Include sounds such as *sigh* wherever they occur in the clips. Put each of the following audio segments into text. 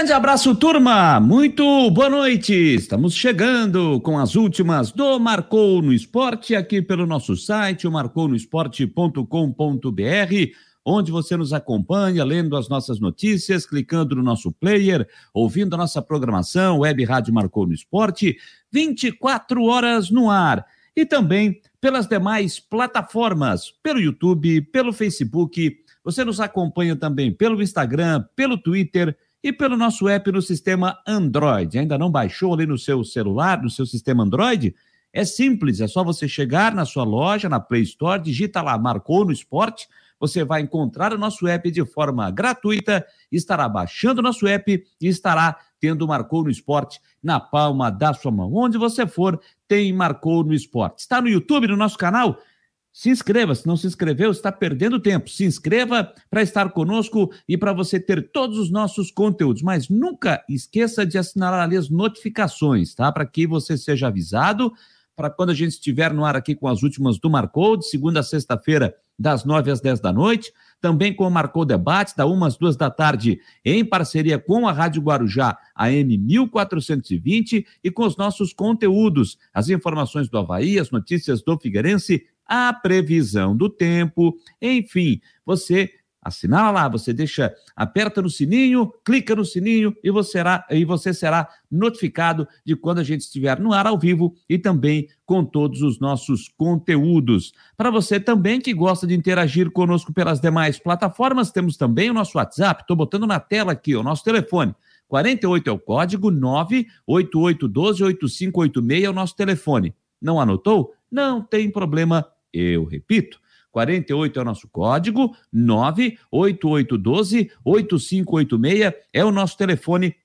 grande abraço, turma! Muito boa noite! Estamos chegando com as últimas do Marcou no Esporte aqui pelo nosso site, o marcounoesporte.com.br, onde você nos acompanha lendo as nossas notícias, clicando no nosso player, ouvindo a nossa programação, Web Rádio Marcou no Esporte, 24 horas no ar. E também pelas demais plataformas, pelo YouTube, pelo Facebook. Você nos acompanha também pelo Instagram, pelo Twitter e pelo nosso app no sistema Android. Ainda não baixou ali no seu celular, no seu sistema Android? É simples, é só você chegar na sua loja, na Play Store, digita lá, marcou no esporte, você vai encontrar o nosso app de forma gratuita, estará baixando o nosso app e estará tendo Marcou no Esporte na palma da sua mão. Onde você for, tem Marcou no Esporte. Está no YouTube, no nosso canal? Se inscreva, se não se inscreveu, está perdendo tempo. Se inscreva para estar conosco e para você ter todos os nossos conteúdos. Mas nunca esqueça de assinalar ali as notificações, tá? Para que você seja avisado para quando a gente estiver no ar aqui com as últimas do Marcou, de segunda a sexta-feira, das nove às dez da noite. Também com o Marcou Debate, da uma às duas da tarde, em parceria com a Rádio Guarujá, AM 1420, e com os nossos conteúdos, as informações do Havaí, as notícias do Figueirense a previsão do tempo, enfim, você assinala lá, você deixa, aperta no sininho, clica no sininho e você, será, e você será notificado de quando a gente estiver no ar ao vivo e também com todos os nossos conteúdos. Para você também que gosta de interagir conosco pelas demais plataformas, temos também o nosso WhatsApp, estou botando na tela aqui o nosso telefone. 48 é o código 988128586 é o nosso telefone. Não anotou? Não tem problema eu repito, 48 é o nosso código, 98812 8586 é o nosso telefone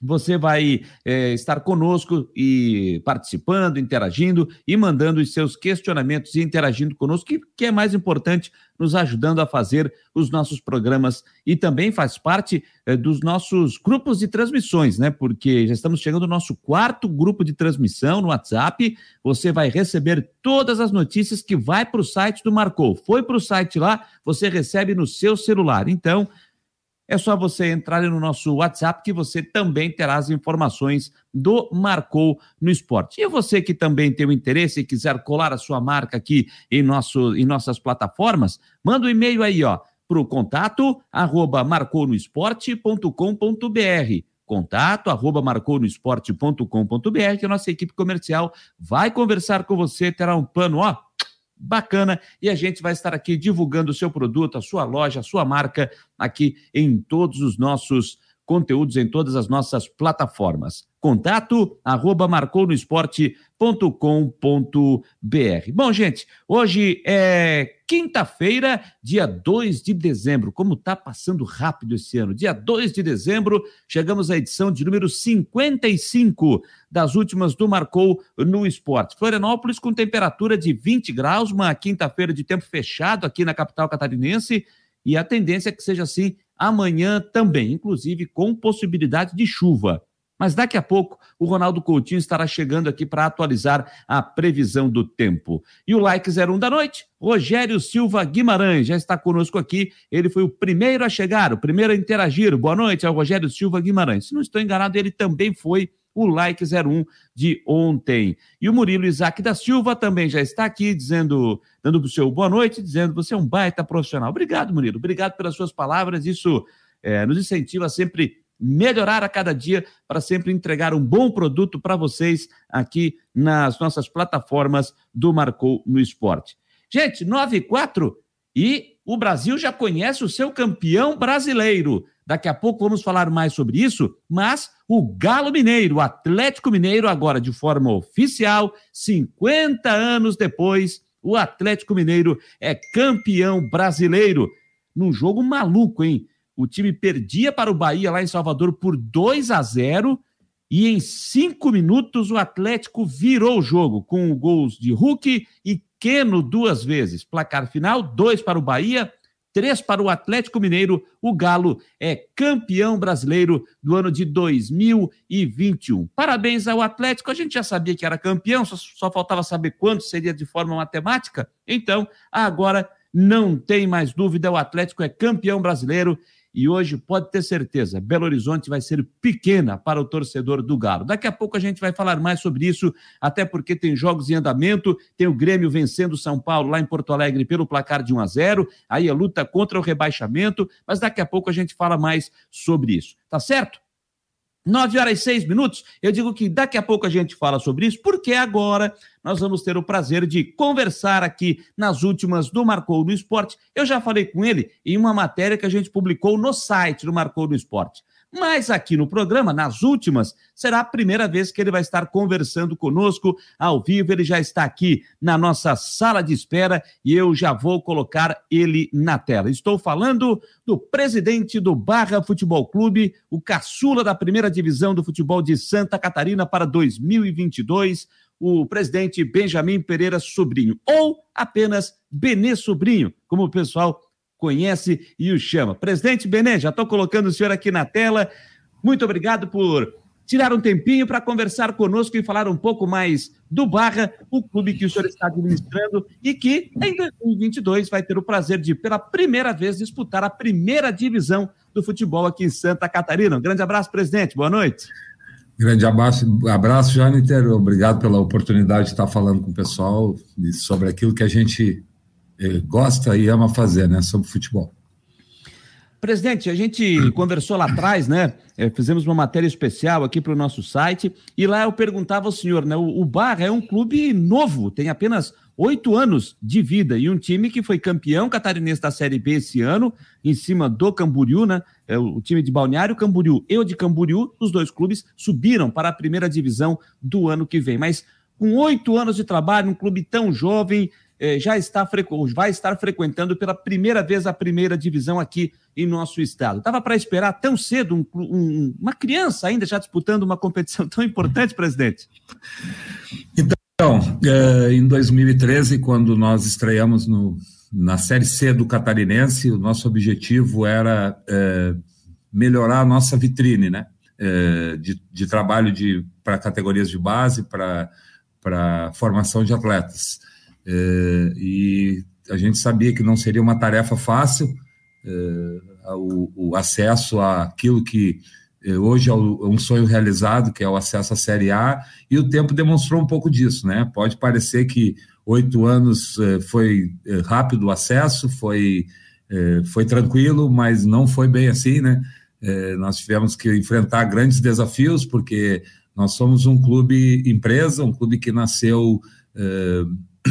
você vai é, estar conosco e participando, interagindo e mandando os seus questionamentos e interagindo conosco, que, que é mais importante, nos ajudando a fazer os nossos programas e também faz parte é, dos nossos grupos de transmissões, né? Porque já estamos chegando no nosso quarto grupo de transmissão no WhatsApp. Você vai receber todas as notícias que vai para o site do Marcou. Foi para o site lá, você recebe no seu celular. Então, é só você entrar no nosso WhatsApp que você também terá as informações do Marcou no Esporte. E você que também tem o interesse e quiser colar a sua marca aqui em, nosso, em nossas plataformas, manda um e-mail aí, ó, para o contato arroba marconoesporte.com.br contato arroba marconoesporte.com.br que a nossa equipe comercial vai conversar com você, terá um plano, ó, bacana. E a gente vai estar aqui divulgando o seu produto, a sua loja, a sua marca aqui em todos os nossos conteúdos, em todas as nossas plataformas. Contato arroba marconosport.com.br. Bom, gente, hoje é quinta-feira, dia 2 de dezembro. Como tá passando rápido esse ano. Dia 2 de dezembro, chegamos à edição de número 55 das últimas do Marcou no Esporte. Florianópolis com temperatura de 20 graus, uma quinta-feira de tempo fechado aqui na capital catarinense. E a tendência é que seja assim amanhã também, inclusive com possibilidade de chuva. Mas daqui a pouco o Ronaldo Coutinho estará chegando aqui para atualizar a previsão do tempo. E o like 01 da noite, Rogério Silva Guimarães, já está conosco aqui. Ele foi o primeiro a chegar, o primeiro a interagir. Boa noite ao Rogério Silva Guimarães. Se não estou enganado, ele também foi o like 01 de ontem. E o Murilo Isaac da Silva também já está aqui dizendo, dando o seu boa noite, dizendo você é um baita profissional. Obrigado, Murilo. Obrigado pelas suas palavras. Isso é, nos incentiva sempre melhorar a cada dia para sempre entregar um bom produto para vocês aqui nas nossas plataformas do Marcou no Esporte. Gente, 9 e 4 e o Brasil já conhece o seu campeão brasileiro. Daqui a pouco vamos falar mais sobre isso, mas o Galo Mineiro, o Atlético Mineiro, agora de forma oficial, 50 anos depois, o Atlético Mineiro é campeão brasileiro. Num jogo maluco, hein? O time perdia para o Bahia lá em Salvador por 2 a 0 e em cinco minutos o Atlético virou o jogo com gols de Hulk e Queno duas vezes. Placar final: dois para o Bahia, três para o Atlético Mineiro. O Galo é campeão brasileiro do ano de 2021. Parabéns ao Atlético. A gente já sabia que era campeão, só, só faltava saber quando seria de forma matemática. Então, agora não tem mais dúvida: o Atlético é campeão brasileiro e hoje pode ter certeza, Belo Horizonte vai ser pequena para o torcedor do Galo. Daqui a pouco a gente vai falar mais sobre isso, até porque tem jogos em andamento, tem o Grêmio vencendo o São Paulo lá em Porto Alegre pelo placar de 1 a 0, aí a luta contra o rebaixamento, mas daqui a pouco a gente fala mais sobre isso. Tá certo? 9 horas e 6 minutos. Eu digo que daqui a pouco a gente fala sobre isso, porque agora nós vamos ter o prazer de conversar aqui nas últimas do Marcou no Esporte. Eu já falei com ele em uma matéria que a gente publicou no site do Marcou no Esporte. Mas aqui no programa, nas últimas, será a primeira vez que ele vai estar conversando conosco ao vivo. Ele já está aqui na nossa sala de espera e eu já vou colocar ele na tela. Estou falando do presidente do Barra Futebol Clube, o caçula da primeira divisão do futebol de Santa Catarina para 2022, o presidente Benjamin Pereira Sobrinho, ou apenas Benê Sobrinho, como o pessoal conhece e o chama. Presidente Benê, já estou colocando o senhor aqui na tela. Muito obrigado por tirar um tempinho para conversar conosco e falar um pouco mais do Barra, o clube que o senhor está administrando e que em 2022 vai ter o prazer de, pela primeira vez, disputar a primeira divisão do futebol aqui em Santa Catarina. Um grande abraço, presidente. Boa noite. Grande abraço, abraço, Jâniter. Obrigado pela oportunidade de estar falando com o pessoal sobre aquilo que a gente gosta e ama fazer, né, sobre futebol. Presidente, a gente conversou lá atrás, né? É, fizemos uma matéria especial aqui para o nosso site e lá eu perguntava ao senhor, né? O, o Barra é um clube novo, tem apenas oito anos de vida e um time que foi campeão catarinense da Série B esse ano, em cima do Camboriú, né? É, o time de Balneário Camboriú e o de Camboriú, os dois clubes subiram para a primeira divisão do ano que vem. Mas com oito anos de trabalho, um clube tão jovem, eh, já está vai estar frequentando pela primeira vez a primeira divisão aqui em nosso estado. Estava para esperar tão cedo um, um, uma criança ainda já disputando uma competição tão importante, presidente? Então, eh, em 2013, quando nós estreamos no, na Série C do Catarinense, o nosso objetivo era eh, melhorar a nossa vitrine, né? de, de trabalho para categorias de base, para formação de atletas. É, e a gente sabia que não seria uma tarefa fácil é, o, o, acesso àquilo que é, hoje é um sonho realizado, que é o acesso à Série A, e o tempo demonstrou um pouco disso, né? Pode parecer que oito anos foi rápido o acesso, foi, foi tranquilo, mas não foi bem assim, né? Nós tivemos que enfrentar grandes desafios, porque nós somos um clube empresa, um clube que nasceu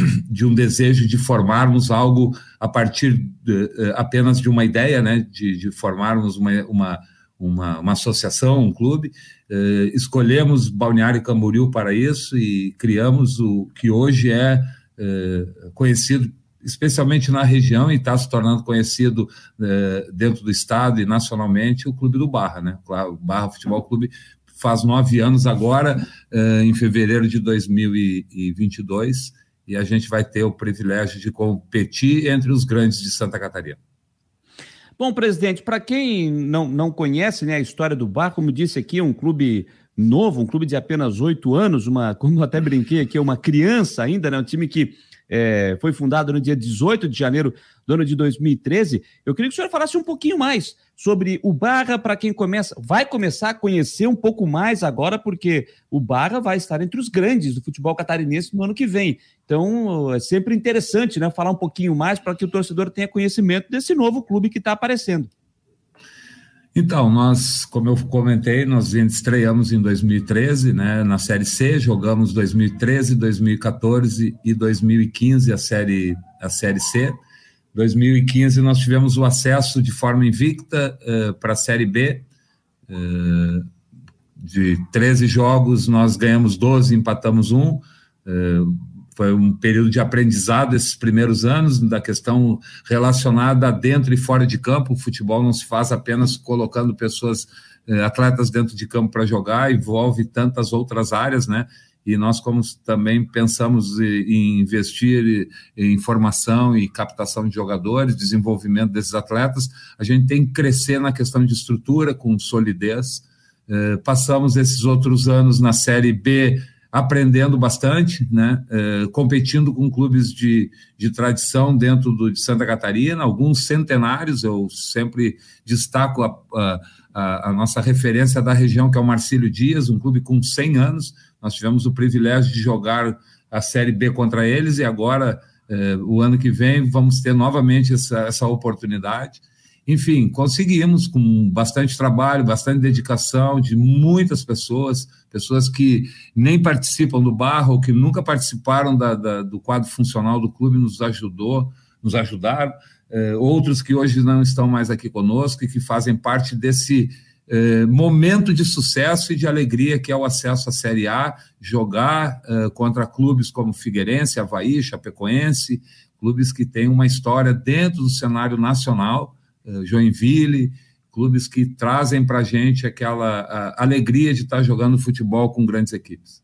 *clears throat* de um desejo de formarmos algo a partir de, eh, apenas de uma ideia, né, de, de formarmos uma, uma, uma, uma, associação, um clube. Eh, escolhemos Balneário Camboriú para isso e criamos o que hoje é eh, conhecido especialmente na região e está se tornando conhecido eh, dentro do estado e nacionalmente o Clube do Barra, né? O Barra Futebol Clube faz nove anos agora, eh, em fevereiro de 2022 e a gente vai ter o privilégio de competir entre os grandes de Santa Catarina. Bom, presidente, para quem não, não conhece né, a história do Bar, como disse aqui, é um clube novo, um clube de apenas oito anos, uma, *laughs* como até brinquei aqui, é uma criança ainda, né, um time que é, foi fundado no dia 18 de janeiro do ano de 2013. Eu queria que o senhor falasse um pouquinho mais sobre o Barra para quem começa, vai começar a conhecer um pouco mais agora, porque o Barra vai estar entre os grandes do futebol catarinense no ano que vem. Então é sempre interessante, né, falar um pouquinho mais para que o torcedor tenha conhecimento desse novo clube que está aparecendo. Então, nós, como eu comentei, nós estreamos em 2013, né, na Série C, jogamos 2013, 2014 e 2015 a Série, a série C. 2015 nós tivemos o acesso de forma invicta uh, para a Série B. Uh, de 13 jogos, nós ganhamos 12, empatamos um. Uh, foi um período de aprendizado esses primeiros anos da questão relacionada dentro e fora de campo. O futebol não se faz apenas colocando pessoas, eh, atletas dentro de campo para jogar, envolve tantas outras áreas, né? E nós, como também pensamos em investir em formação e captação de jogadores, desenvolvimento desses atletas, a gente tem que crescer na questão de estrutura, com solidez. Eh, passamos esses outros anos na Série B, aprendendo bastante, né, uh, competindo com clubes de, de tradição dentro do, de Santa Catarina, alguns centenários, eu sempre destaco a, a, a, nossa referência da região, que é o Marcílio Dias, um clube com 100 anos, nós tivemos o privilégio de jogar a Série B contra eles e agora, uh, o ano que vem, vamos ter novamente essa, essa oportunidade. Enfim, conseguimos com bastante trabalho, bastante dedicação de muitas pessoas, pessoas que nem participam do barro que nunca participaram da, da, do quadro funcional do clube, nos ajudou, nos ajudaram. É, outros que hoje não estão mais aqui conosco e que fazem parte desse é, momento de sucesso e de alegria que é o acesso à Série A, jogar é, contra clubes como Figueirense, Havaí, Chapecoense, clubes que têm uma história dentro do cenário nacional eh, Joinville, clubes que trazem para a gente aquela alegria de estar tá jogando futebol com grandes equipes.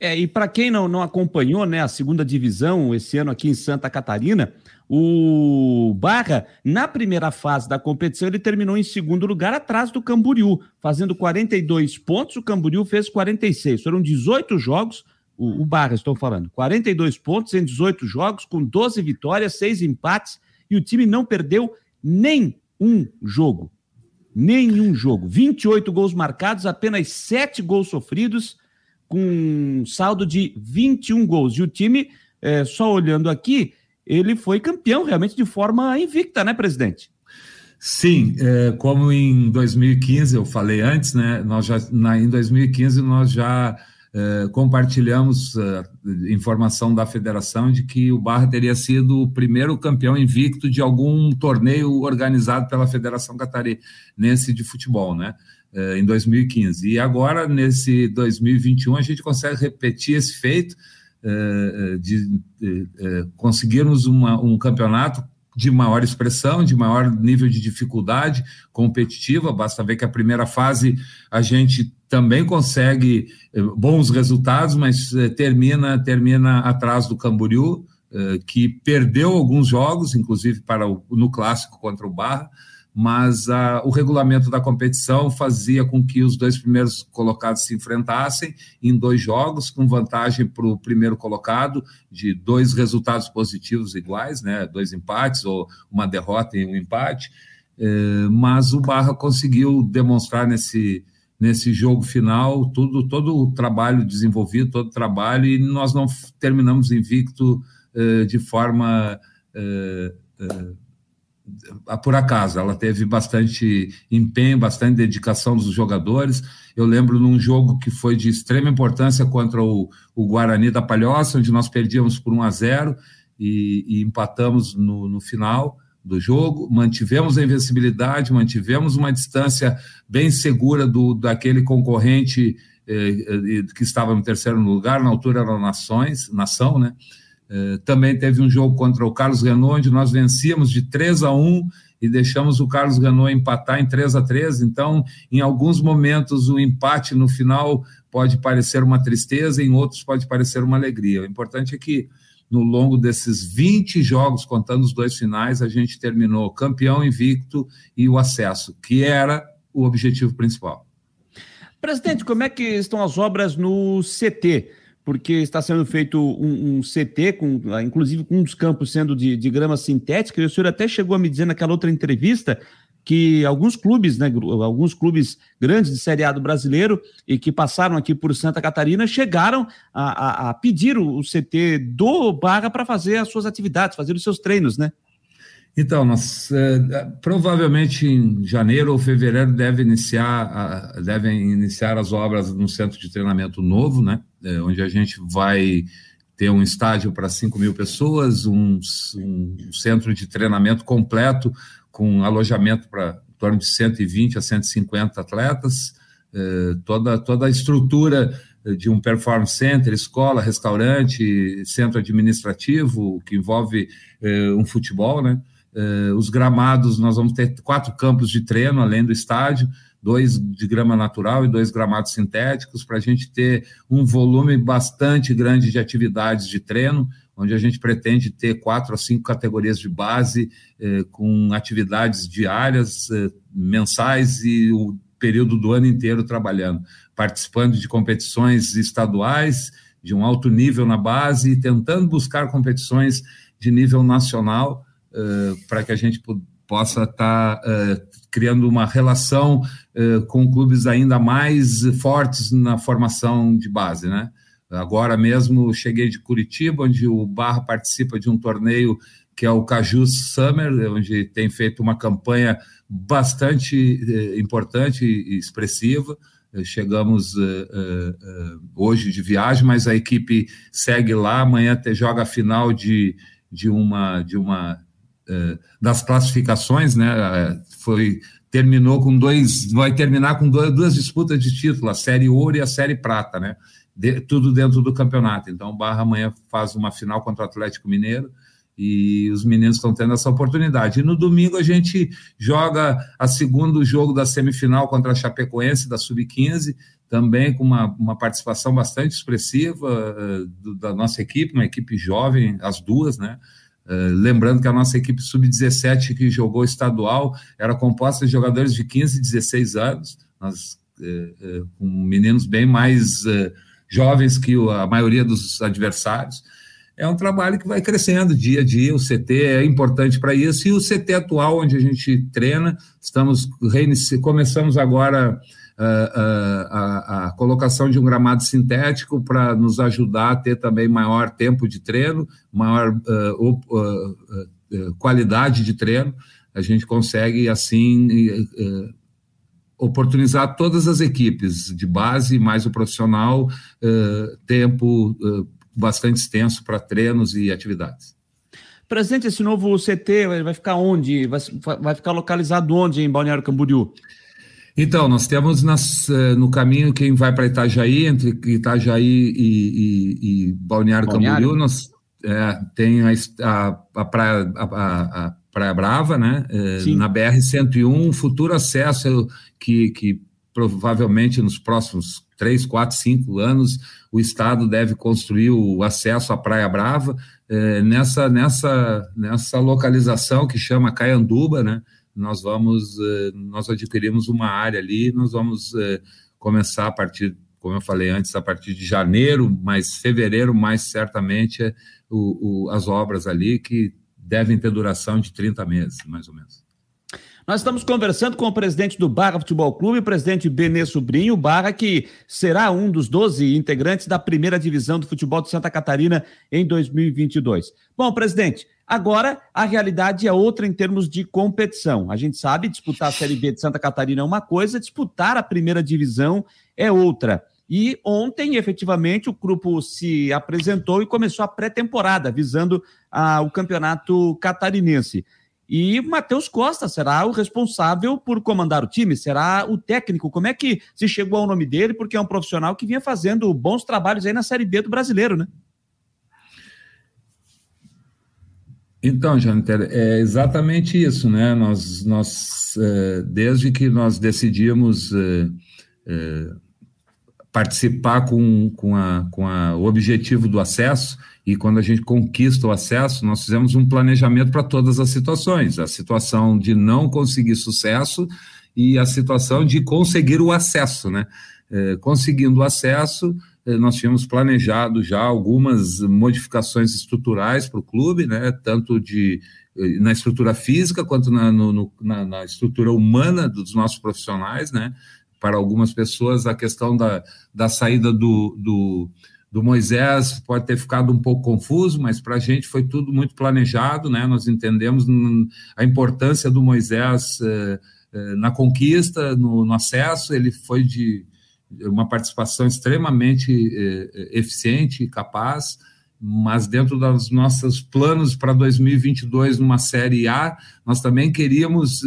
É, e para quem não, não acompanhou né, a segunda divisão esse ano aqui em Santa Catarina, o Barra, na primeira fase da competição, ele terminou em segundo lugar atrás do Camboriú, fazendo 42 pontos. O Camboriú fez 46. Foram 18 jogos, o, Barra, estou falando, 42 pontos em 18 jogos, com 12 vitórias, 6 empates, e o time não perdeu nem um jogo. Nenhum jogo. 28 gols marcados, apenas 7 gols sofridos, com um saldo de 21 gols. E o time, é, só olhando aqui, ele foi campeão realmente de forma invicta, né, presidente? Sim, é, como em 2015 eu falei antes, né? Nós já na, em 2015 nós já eh, compartilhamos uh, informação da federação de que o Barra teria sido o primeiro campeão invicto de algum torneio organizado pela Federação Catarinense de Futebol, né? Uh, em 2015. E agora, nesse 2021, a gente consegue repetir esse feito de conseguirmos uma, um campeonato de maior expressão, de maior nível de dificuldade competitiva. Basta ver que a primeira fase a gente também consegue bons resultados, mas termina termina atrás do Camboriú, que perdeu alguns jogos, inclusive para o, no clássico contra o Barra mas ah, o regulamento da competição fazia com que os dois primeiros colocados se enfrentassem em dois jogos, com vantagem para o primeiro colocado, de dois resultados positivos iguais, né, dois empates ou uma derrota e um empate, eh, mas o Barra conseguiu demonstrar nesse, nesse jogo final tudo, todo o trabalho desenvolvido, todo o trabalho, e nós não terminamos invicto eh, de forma eh, por acaso, ela teve bastante empenho, bastante dedicação dos jogadores. Eu lembro num jogo que foi de extrema importância contra o, o Guarani da Palhoça, onde nós perdíamos por 1 a 0 e, e empatamos no, no final do jogo, mantivemos a invencibilidade, mantivemos uma distância bem segura do daquele concorrente eh, eh que estava no terceiro lugar, na altura era Nações, Nação, né? Eh, também teve um jogo contra o Carlos Renault, onde nós vencíamos de 3 a 1 e deixamos o Carlos Renault empatar em 3 a 3 Então, em alguns momentos, o empate no final pode parecer uma tristeza, em outros pode parecer uma alegria. O importante é que, no longo desses 20 jogos, contando os dois finais, a gente terminou campeão invicto e o acesso, que era o objetivo principal. Presidente, como é que estão as obras no CT? Porque está sendo feito um, um, CT, com, inclusive com um dos campos sendo de, de grama sintética, e o senhor até chegou a me dizer naquela outra entrevista que alguns clubes, né, alguns clubes grandes de Série A do brasileiro e que passaram aqui por Santa Catarina chegaram a, a, a pedir o, o CT do Barra para fazer as suas atividades, fazer os seus treinos, né? Então, nós é, provavelmente em janeiro ou fevereiro deve iniciar, devem iniciar as obras no centro de treinamento novo, né? É, onde a gente vai ter um estádio para 5 mil pessoas, um, um, centro de treinamento completo com alojamento para em torno de 120 a 150 atletas, é, toda, toda a estrutura de um performance center, escola, restaurante, centro administrativo, que envolve um futebol, né? Uh, os gramados, nós vamos ter quatro campos de treino, além do estádio, dois de grama natural e dois gramados sintéticos, para a gente ter um volume bastante grande de atividades de treino, onde a gente pretende ter quatro a cinco categorias de base, eh, com atividades diárias, eh, mensais e o período do ano inteiro trabalhando, participando de competições estaduais de um alto nível na base e tentando buscar competições de nível nacional para que a gente possa estar tá, uh, criando uma relação uh, com clubes ainda mais fortes na formação de base, né? Agora mesmo cheguei de Curitiba, onde o Barra participa de um torneio que é o Caju Summer, onde tem feito uma campanha bastante eh, importante e expressiva. Eh, chegamos uh, uh, hoje de viagem, mas a equipe segue lá. Amanhã joga a final de, de uma, de uma das classificações, né? Foi terminou com dois, vai terminar com dois, duas disputas de título, a série ouro e a série prata, né? De, tudo dentro do campeonato. Então, o Barra amanhã faz uma final contra o Atlético Mineiro e os meninos estão tendo essa oportunidade. E no domingo a gente joga a segundo jogo da semifinal contra a Chapecoense da Sub-15, também com uma, uma participação bastante expressiva uh, do, da nossa equipe, uma equipe jovem, as duas, né? Uh, lembrando que a nossa equipe sub-17 que jogou estadual era composta de jogadores de 15 e 16 anos, nós, uh, com meninos bem mais jovens que a maioria dos adversários é um trabalho que vai crescendo dia a dia. O CT é importante para isso. E o CT atual, onde a gente treina, estamos começamos agora a, ah, ah, a, a, colocação de um gramado sintético para nos ajudar a ter também maior tempo de treino, maior uh, uh, qualidade de treino. A gente consegue, assim, oportunizar todas as equipes de base, mais o profissional, tempo bastante extenso para treinos e atividades. Presidente, esse novo CT vai ficar onde? Vai, vai ficar localizado onde em Balneário Camboriú? Então, nós temos nas, eh, no caminho quem vai para Itajaí, entre Itajaí e, e, e Balneário, Balneário, Camboriú, nós é, tem a, a, a, praia, a, a, Praia Brava, né? É, na BR-101, futuro acesso que, que provavelmente nos próximos três, quatro, cinco anos, o Estado deve construir o acesso à Praia Brava, é, nessa, nessa, nessa localização que chama Caianduba, né? Nós vamos, é, nós adquirimos uma área ali, nós vamos é, começar a partir, como eu falei antes, a partir de janeiro, mas fevereiro, mais certamente, o, o, as obras ali que devem ter duração de 30 meses, mais ou menos. Nós estamos conversando com o presidente do Barra Futebol Clube, o presidente Benê Sobrinho, Barra que será um dos 12 integrantes da primeira divisão do futebol de Santa Catarina em 2022. Bom, presidente, agora a realidade é outra em termos de competição. A gente sabe, disputar a Série B de Santa Catarina é uma coisa, disputar a primeira divisão é outra. E ontem, efetivamente, o grupo se apresentou e começou a pré-temporada, visando ah, o campeonato catarinense. E Matheus Costa será o responsável por comandar o time, será o técnico. Como é que se chegou ao nome dele? Porque é um profissional que vinha fazendo bons trabalhos aí na Série B do brasileiro, né? Então, Janter, é exatamente isso, né? Nós, nós é, desde que nós decidimos é, é, participar com, com, a, com a, o objetivo do acesso, e quando a gente conquista o acesso, nós fizemos um planejamento para todas as situações: a situação de não conseguir sucesso e a situação de conseguir o acesso, né? Conseguindo o acesso, nós tínhamos planejado já algumas modificações estruturais para o clube, né? Tanto de é, na estrutura física quanto na, no, na, na estrutura humana dos nossos profissionais, né? Para algumas pessoas, a questão da, da saída do, do do Moisés pode ter ficado um pouco confuso, mas para a gente foi tudo muito planejado, né? Nós entendemos a importância do Moisés eh, eh, na conquista, no, no, acesso, ele foi de uma participação extremamente eh, eficiente e capaz, mas dentro dos nossos planos para 2022 numa Série A, nós também queríamos,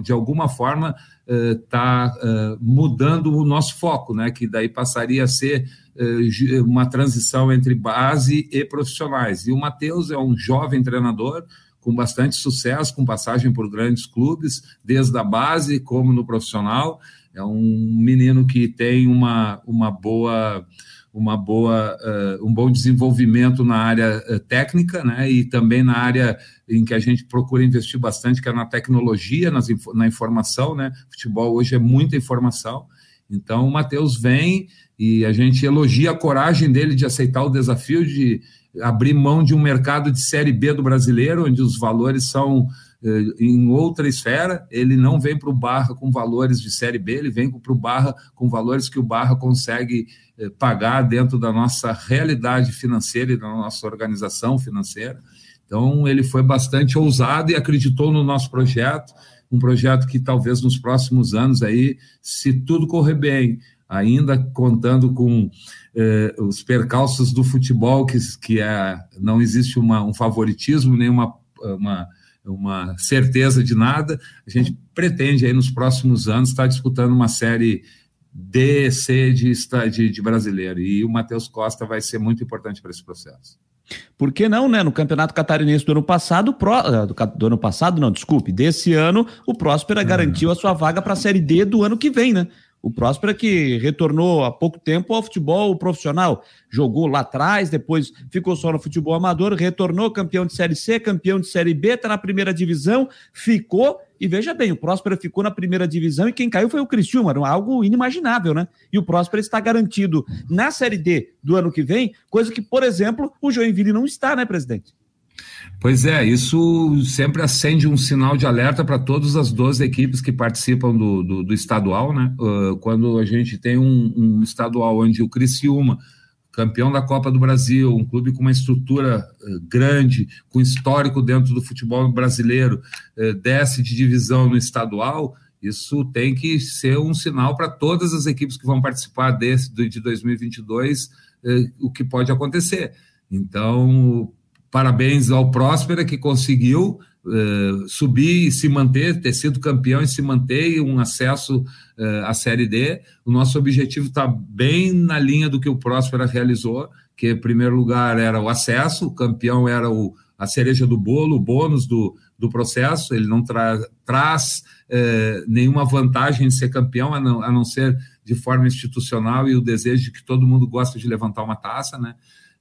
de alguma forma, estar tá, mudando o nosso foco, né? Que daí passaria a ser eh, uma transição entre base e profissionais. E o Matheus é um jovem treinador com bastante sucesso, com passagem por grandes clubes, desde a base como no profissional. É um menino que tem uma, uma boa uma boa, uh, um bom desenvolvimento na área uh, técnica, né, e também na área em que a gente procura investir bastante, que é na tecnologia, nas, na informação, né, futebol hoje é muita informação, então o Matheus vem e a gente elogia a coragem dele de aceitar o desafio de abrir mão de um mercado de Série B do brasileiro, onde os valores são eh, em outra esfera, ele não vem para o Barra com valores de Série B, ele vem para o Barra com valores que o Barra consegue eh, pagar dentro da nossa realidade financeira e da nossa organização financeira. Então, ele foi bastante ousado e acreditou no nosso projeto, um projeto que talvez nos próximos anos aí, se tudo correr bem, ainda contando com eh, os percalços do futebol, que, que é, não existe uma, um favoritismo, nem uma, uma certeza de nada. A gente pretende aí nos próximos anos estar disputando uma série D, C de, de, de brasileiro. E o Matheus Costa vai ser muito importante para esse processo. Por que não, né? No Campeonato Catarinense do ano passado, pro, ah, do, ano passado, não, desculpe, desse ano, o Próspera uhum. garantiu a sua vaga para a Série D do ano que vem, né? O Próspera que retornou há pouco tempo ao futebol profissional, jogou lá atrás, depois ficou só no futebol amador, retornou campeão de Série C, campeão de Série B, está na primeira divisão, ficou, e veja bem, o Próspera ficou na primeira divisão e quem caiu foi o Criciúma, algo inimaginável, né? E o Próspera está garantido na Série D do ano que vem, coisa que, por exemplo, o Joinville não está, né, presidente? Pois é, isso sempre acende um sinal de alerta para todas as 12 equipes que participam do, do, do estadual, né? Uh, quando a gente tem um, um, estadual onde o Criciúma, campeão da Copa do Brasil, um clube com uma estrutura uh, grande, com histórico dentro do futebol brasileiro, uh, desce de divisão no estadual, isso tem que ser um sinal para todas as equipes que vão participar desse, de 2022, o que pode acontecer. Então, Parabéns ao Próspera, que conseguiu uh, subir e se manter, ter sido campeão e se manter um acesso uh, à Série D. O nosso objetivo está bem na linha do que o Próspera realizou, que em primeiro lugar era o acesso, o campeão era o, a cereja do bolo, o bônus do, do processo, ele não tra traz uh, nenhuma vantagem em ser campeão, a não, a não ser de forma institucional e o desejo de que todo mundo gosta de levantar uma taça, né?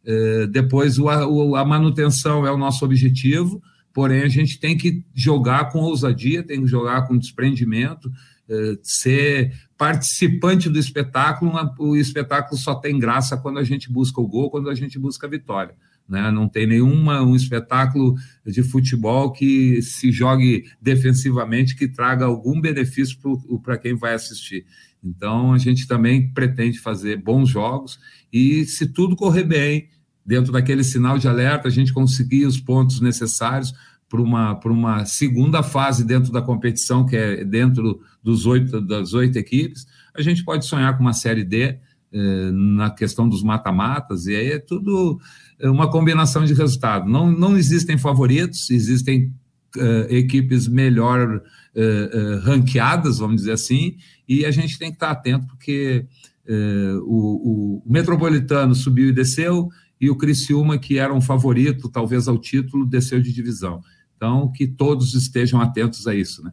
É, depois, a manutenção é o nosso objetivo, porém, a gente tem que jogar com ousadia, tem que jogar com desprendimento, é, ser participante do espetáculo. O espetáculo só tem graça quando a gente busca o gol, quando a gente busca a vitória. Né? Não tem nenhuma um espetáculo de futebol que se jogue defensivamente que traga algum benefício para quem vai assistir. Então a gente também pretende fazer bons jogos e se tudo correr bem, dentro daquele sinal de alerta, a gente conseguir os pontos necessários para uma, uma segunda fase dentro da competição, que é dentro dos oito, das oito equipes, a gente pode sonhar com uma Série D eh, na questão dos mata-matas, e aí é tudo uma combinação de resultado. Não, não existem favoritos, existem eh, equipes melhor eh, eh ranqueadas, vamos dizer assim, e a gente tem que estar atento, porque é, o, o, Metropolitano subiu e desceu, e o Criciúma, que era um favorito, talvez ao título, desceu de divisão. Então, que todos estejam atentos a isso, né?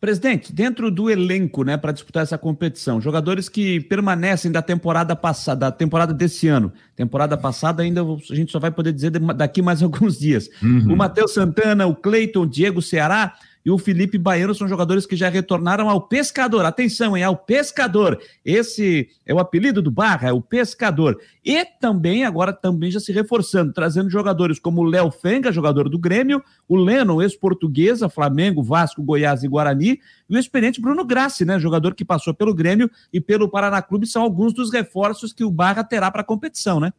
Presidente, dentro do elenco, né, para disputar essa competição, jogadores que permanecem da temporada passada, da temporada desse ano, temporada passada ainda a gente só vai poder dizer daqui mais *laughs* alguns dias. Uhum. O Matheus Santana, o Cleiton, o Diego Ceará, e o Felipe Baiano são jogadores que já retornaram ao Pescador. Atenção, hein? Ao Pescador. Esse é o apelido do Barra, é o Pescador. E também, agora também já se reforçando, trazendo jogadores como o Léo Fenga, jogador do Grêmio, o Lennon, ex-portuguesa, Flamengo, Vasco, Goiás e Guarani, e o experiente Bruno Grassi, né? Jogador que passou pelo Grêmio e pelo Paraná Clube, são alguns dos reforços que o Barra terá para a competição, né?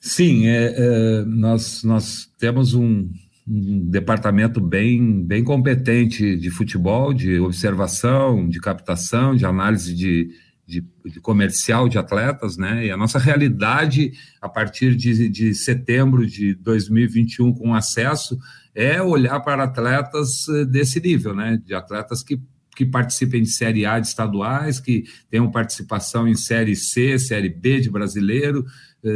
Sim, é, é, nós, nós temos um, um departamento bem, bem competente de futebol, de observação, de captação, de análise de, de, de, comercial de atletas, né? E a nossa realidade a partir de, de setembro de 2021 com acesso é olhar para atletas eh, desse nível, né? De atletas que, que participem de Série A de estaduais, que tenham participação em Série C, Série B de brasileiro,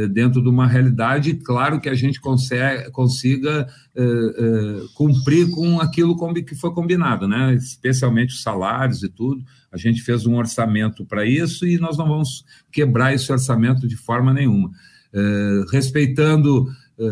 dentro de uma realidade, claro que a gente consiga eh, eh, cumprir com aquilo que foi combinado, né? especialmente os salários e tudo. A gente fez um orçamento para isso e nós não vamos quebrar esse orçamento de forma nenhuma. respeitando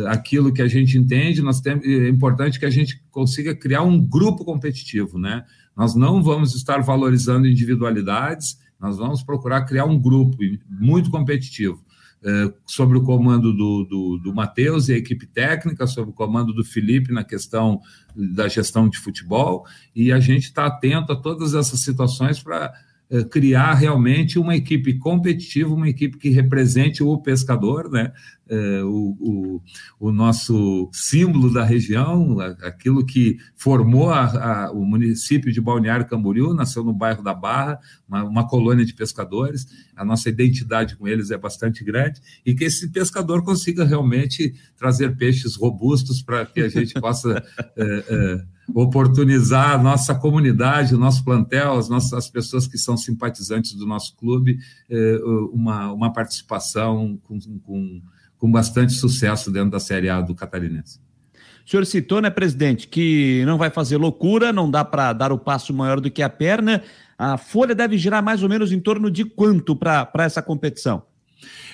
aquilo que a gente entende, nós temos, é importante que a gente consiga criar um grupo competitivo, né? Nós não vamos estar valorizando individualidades, nós vamos procurar criar um grupo muito competitivo. Eh, sobre o comando do, do, do Matheus e a equipe técnica, sobre o comando do Felipe na questão da gestão de futebol, e a gente está atento a todas essas situações para eh, criar realmente uma equipe competitiva, uma equipe que represente o pescador, né? É, o, o, o, nosso símbolo da região, aquilo que formou a, a, o município de Balneário Camboriú, nasceu no bairro da Barra, uma, uma, colônia de pescadores, a nossa identidade com eles é bastante grande, e que esse pescador consiga realmente trazer peixes robustos para que a gente possa é, *laughs* é, oportunizar a nossa comunidade, o nosso plantel, as nossas as pessoas que são simpatizantes do nosso clube, uma, uma participação com, com com bastante sucesso dentro da Série A do Catarinense. O senhor citou, né, presidente, que não vai fazer loucura, não dá para dar o passo maior do que a perna. A folha deve girar mais ou menos em torno de quanto para essa competição?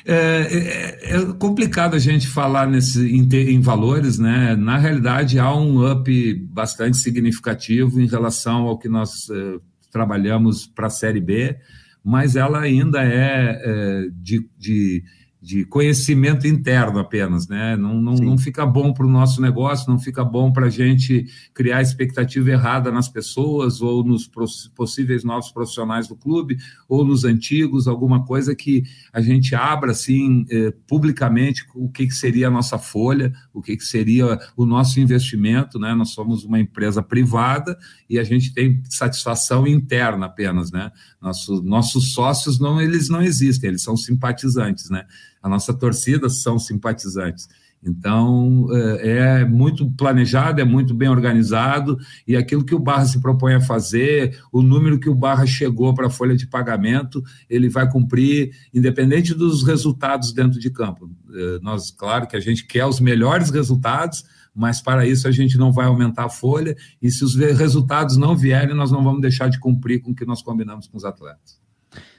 É, é, é, complicado a gente falar nesse, em, em, valores, né? Na realidade, há um up bastante significativo em relação ao que nós é, trabalhamos para a Série B, mas ela ainda é, é de, de de conhecimento interno apenas, né? Não, não, não fica bom para o nosso negócio, não fica bom para a gente criar expectativa errada nas pessoas ou nos possíveis novos profissionais do clube ou nos antigos, alguma coisa que a gente abra assim eh, publicamente o que, que seria a nossa folha, o que, que seria o nosso investimento, né? Nós somos uma empresa privada e a gente tem satisfação interna apenas, né? Nossos, nossos sócios não, eles não existem, eles são simpatizantes, né? A nossa torcida são simpatizantes. Então, é, é muito planejado, é muito bem organizado, e aquilo que o Barra se propõe a fazer, o número que o Barra chegou para a folha de pagamento, ele vai cumprir, independente dos resultados dentro de campo. É, nós, claro que a gente quer os melhores resultados, mas para isso a gente não vai aumentar a folha, e se os resultados não vierem, nós não vamos deixar de cumprir com o que nós combinamos com os atletas.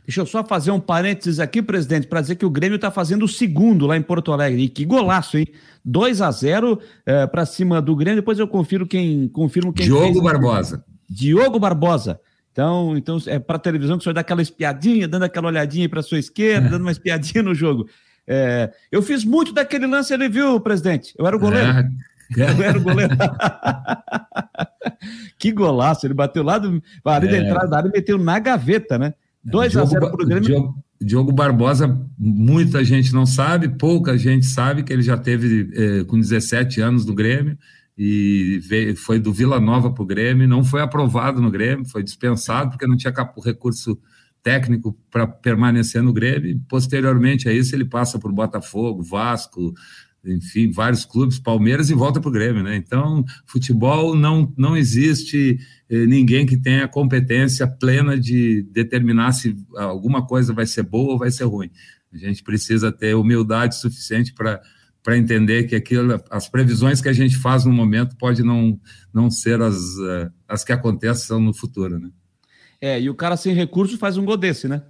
Deixa eu só fazer um parênteses aqui, presidente, para dizer que o Grêmio está fazendo o segundo lá em Porto Alegre. E que golaço, hein? 2 a 0 é, para cima do Grêmio. Depois eu confiro quem confirmo quem Diogo fez. Barbosa. Diogo Barbosa. Então, então é para televisão que o senhor dá aquela espiadinha, dando aquela olhadinha para sua esquerda, é. dando uma espiadinha no jogo. É, eu fiz muito daquele lance ali, viu, presidente? Eu era o goleiro. É. *laughs* Eu era o goleiro. *laughs* que golaço! Ele bateu lá do, ali da é. entrada da área e meteu na gaveta, né? 2 a 0 para o Grêmio. Diogo, Diogo, Barbosa, muita gente não sabe, pouca gente sabe que ele já teve eh, com 17 anos no Grêmio e veio, foi do Vila Nova para o Grêmio, não foi aprovado no Grêmio, foi dispensado porque não tinha recurso técnico para permanecer no Grêmio. Posteriormente a isso, ele passa por Botafogo, Vasco, enfim, vários clubes, Palmeiras e volta para o Grêmio, né? Então, futebol não, não existe eh, ninguém que tenha competência plena de determinar se alguma coisa vai ser boa ou vai ser ruim. A gente precisa ter humildade suficiente para para entender que aquilo, as previsões que a gente faz no momento pode não, não ser as, eh, as que acontecem no futuro, né? É, e o cara sem recurso faz um gol desse, né?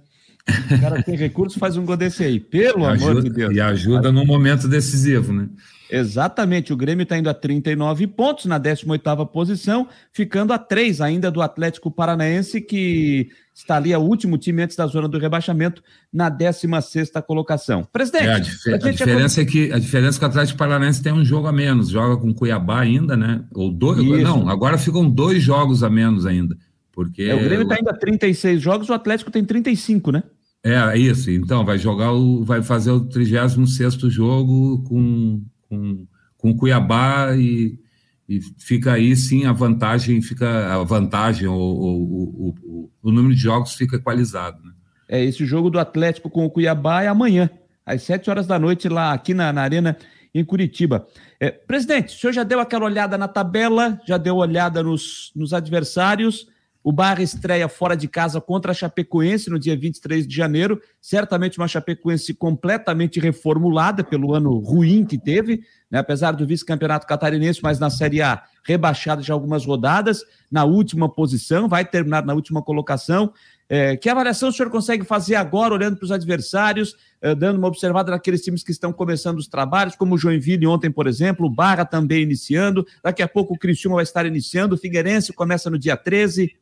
O cara tem recurso, faz um gol desse aí. Pelo amor de Deus. E ajuda no momento decisivo, né? Exatamente. O Grêmio está indo a 39 pontos na 18ª posição, ficando a 3 ainda do Atlético Paranaense, que está ali, é o último time antes da zona do rebaixamento, na 16ª colocação. Presidente... É, a, dif a, diferença é que a diferença é que o Atlético Paranaense tem um jogo a menos, joga com Cuiabá ainda, né? Ou dois... Isso. Não, agora ficam dois jogos a menos ainda. Porque é, o Grêmio está indo a 36 jogos, o Atlético tem 35, né? É, isso. Então, vai jogar o. vai fazer o 36 jogo com, com, com Cuiabá e, e fica aí sim a vantagem, fica a vantagem, o, o, o, o número de jogos fica equalizado. Né? É, esse jogo do Atlético com o Cuiabá é amanhã, às 7 horas da noite, lá aqui na, na Arena em Curitiba. É, presidente, o senhor já deu aquela olhada na tabela, já deu olhada nos, nos adversários. O Barra estreia fora de casa contra a Chapecoense no dia 23 de janeiro. Certamente uma Chapecoense completamente reformulada pelo ano ruim que teve, né? apesar do vice-campeonato catarinense, mas na Série A rebaixada já algumas rodadas, na última posição, vai terminar na última colocação. É, que avaliação o senhor consegue fazer agora, olhando para os adversários, é, dando uma observada naqueles times que estão começando os trabalhos, como o Joinville ontem, por exemplo, o Barra também iniciando, daqui a pouco o Criciúma vai estar iniciando, o Figueirense começa no dia 13.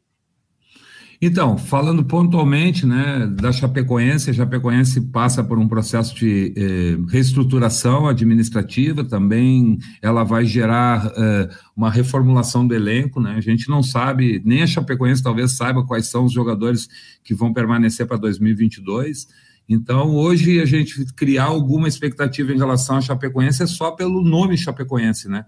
Então, falando pontualmente né, da Chapecoense, a Chapecoense passa por um processo de eh, reestruturação administrativa, também ela vai gerar eh, uma reformulação do elenco, né? A gente não sabe, nem a Chapecoense talvez saiba quais são os jogadores que vão permanecer para 2022. Então, hoje, a gente criar alguma expectativa em relação à Chapecoense é só pelo nome Chapecoense, né?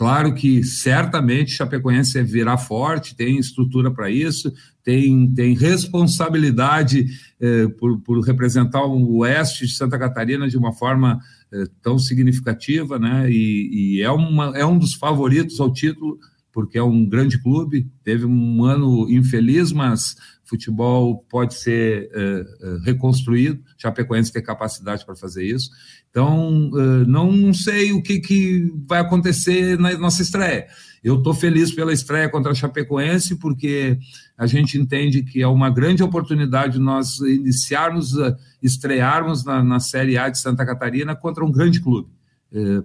Claro que certamente Chapecoense virá forte, tem estrutura para isso, tem, tem responsabilidade eh, por, por, representar o oeste de Santa Catarina de uma forma eh, tão significativa, né? E, e, é, uma, é um dos favoritos ao título, porque é um grande clube, teve um ano infeliz, mas futebol pode ser uh, reconstruído, Chapecoense tem capacidade para fazer isso. Então, uh, não sei o que, que vai acontecer na nossa estreia. Eu estou feliz pela estreia contra a Chapecoense, porque a gente entende que é uma grande oportunidade nós iniciarmos, estrearmos na, na Série A de Santa Catarina contra um grande clube.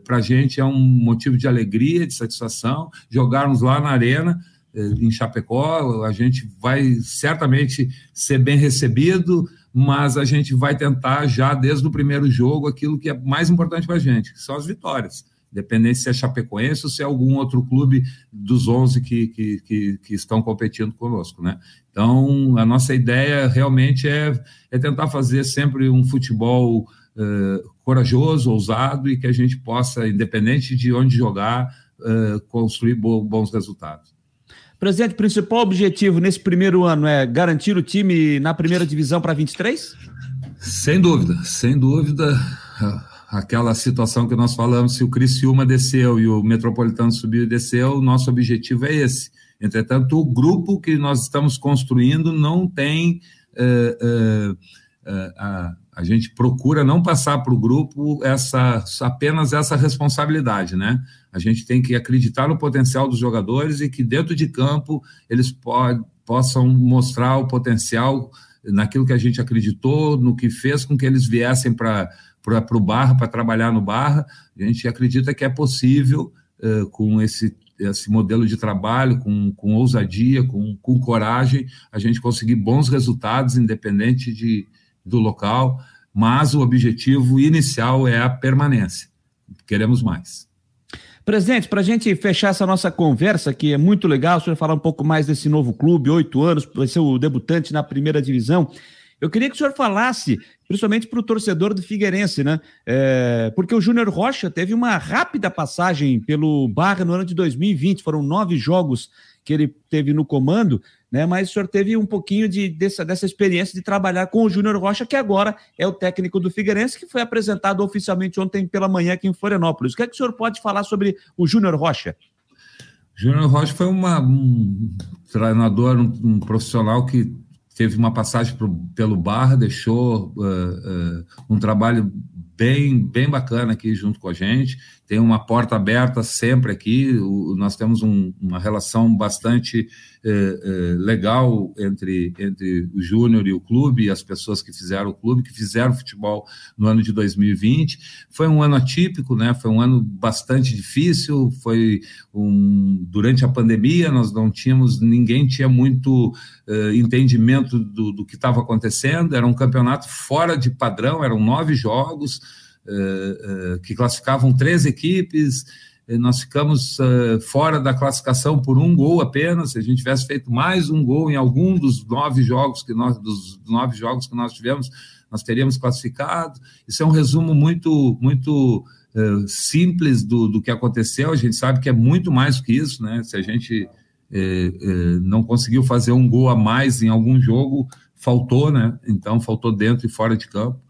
Para a gente é um motivo de alegria, de satisfação, jogarmos lá na arena, eh, em Chapecó, a gente vai certamente ser bem recebido, mas a gente vai tentar já desde o primeiro jogo aquilo que é mais importante para a gente, que são as vitórias. Independente se é Chapecoense ou se é algum outro clube dos 11 que, que, que, que estão competindo conosco, né? Então, a nossa ideia realmente é, é tentar fazer sempre um futebol uh, corajoso, ousado e que a gente possa, independente de onde jogar, uh, construir bons resultados. Presidente, principal objetivo nesse primeiro ano é garantir o time na primeira divisão para 23? Sem dúvida, sem dúvida. Aquela situação que nós falamos, se o Criciúma desceu e o Metropolitano subiu e desceu, o nosso objetivo é esse. Entretanto, o grupo que nós estamos construindo não tem. Uh, uh, uh, a, gente procura não passar para o grupo essa, apenas essa responsabilidade, né? A gente tem que acreditar no potencial dos jogadores e que dentro de campo eles po possam mostrar o potencial naquilo que a gente acreditou, no que fez com que eles viessem para o Barra, para trabalhar no Barra. A gente acredita que é possível, uh, com esse, esse modelo de trabalho, com, com ousadia, com, com coragem, a gente conseguir bons resultados, independente de, do local, mas o objetivo inicial é a permanência. Queremos mais. Presidente, para a gente fechar essa nossa conversa, que é muito legal, o senhor falar um pouco mais desse novo clube, oito anos, vai ser o debutante na primeira divisão. Eu queria que o senhor falasse, principalmente para o torcedor do Figueirense, né? É, porque o Júnior Rocha teve uma rápida passagem pelo Barra no ano de 2020, foram nove jogos que ele teve no comando, né? Mas o senhor teve um pouquinho de, dessa, dessa experiência de trabalhar com o Júnior Rocha, que agora é o técnico do Figueirense, que foi apresentado oficialmente ontem pela manhã aqui em Florianópolis. O que é que o senhor pode falar sobre o Júnior Rocha? Júnior Rocha foi uma, um treinador, um, um, profissional que teve uma passagem pro, pelo Barra, deixou uh, uh, um trabalho bem, bem bacana aqui junto com a gente. Tem uma porta aberta sempre aqui. O, nós temos um, uma relação bastante eh, eh, legal entre, entre o Júnior e o clube, e as pessoas que fizeram o clube, que fizeram futebol no ano de 2020. Foi um ano atípico, né? Foi um ano bastante difícil. Foi um, durante a pandemia, nós não tínhamos, ninguém tinha muito eh, entendimento do, do que estava acontecendo. Era um campeonato fora de padrão, eram nove jogos. Uh, uh, que classificavam três equipes, nós ficamos fora da classificação por um gol apenas. Se a gente tivesse feito mais um gol em algum dos nove jogos que nós, dos nove jogos que nós tivemos, nós teríamos classificado. Isso é um resumo muito, muito simples do, do que aconteceu. A gente sabe que é muito mais do que isso, né? Se a gente não conseguiu fazer um gol a mais em algum jogo, faltou, né? Então faltou dentro e fora de campo.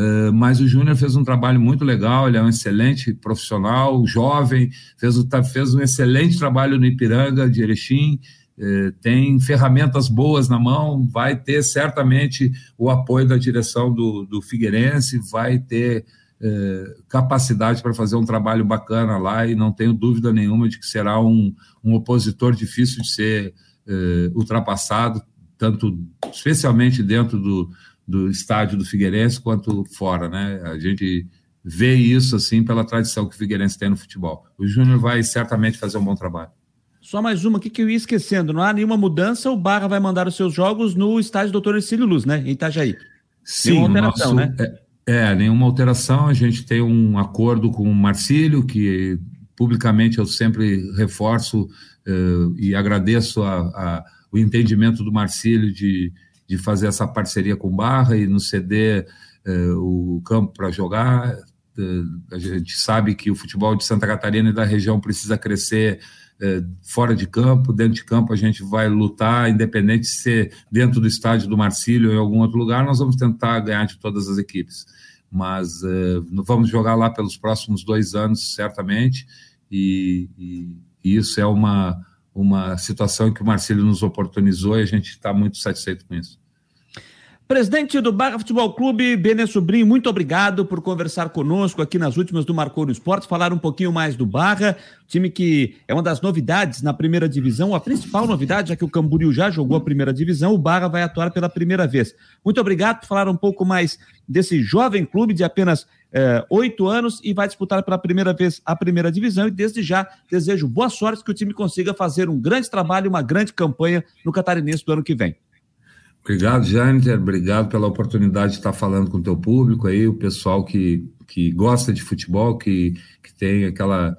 Uh, mas o Júnior fez um trabalho muito legal, ele é um excelente profissional, jovem, fez, fez um excelente trabalho no Ipiranga de Erechim, eh, tem ferramentas boas na mão, vai ter certamente o apoio da direção do, do Figueirense, vai ter eh, capacidade para fazer um trabalho bacana lá e não tenho dúvida nenhuma de que será um, um opositor difícil de ser eh, ultrapassado, tanto especialmente dentro do, do estádio do Figueirense quanto fora, né? A gente vê isso assim pela tradição que o Figueirense tem no futebol. O Júnior vai certamente fazer um bom trabalho. Só mais uma aqui que eu ia esquecendo. Não há nenhuma mudança, o Barra vai mandar os seus jogos no estádio Doutor Ercílio Luz, né? Em Itajaí. Sim, nenhuma alteração, nosso, né? É, é, nenhuma alteração. A gente tem um acordo com o Marcílio, que publicamente eu sempre reforço uh, e agradeço a, a, o entendimento do Marcílio de, de fazer essa parceria com Barra e nos ceder uh, o campo para jogar. Uh, a gente sabe que o futebol de Santa Catarina e da região precisa crescer é, fora de campo, dentro de campo a gente vai lutar, independente de ser dentro do estádio do Marcílio ou em algum outro lugar, nós vamos tentar ganhar de todas as equipes. Mas é, vamos jogar lá pelos próximos dois anos, certamente, e, e, e isso é uma, uma situação que o Marcílio nos oportunizou e a gente está muito satisfeito com isso. Presidente do Barra Futebol Clube, Benê Sobrinho, muito obrigado por conversar conosco aqui nas últimas do Marcou no Esporte, falar um pouquinho mais do Barra, time que é uma das novidades na primeira divisão, a principal novidade, já que o Camboriú já jogou a primeira divisão, o Barra vai atuar pela primeira vez. Muito obrigado por falar um pouco mais desse jovem clube de apenas eh, oito anos e vai disputar pela primeira vez a primeira divisão e desde já desejo boa sorte que o time consiga fazer um grande trabalho, uma grande campanha no Catarinense do ano que vem. Obrigado, Jâniter. Obrigado pela oportunidade de estar falando com o teu público aí, o pessoal que, que gosta de futebol, que, que tem aquela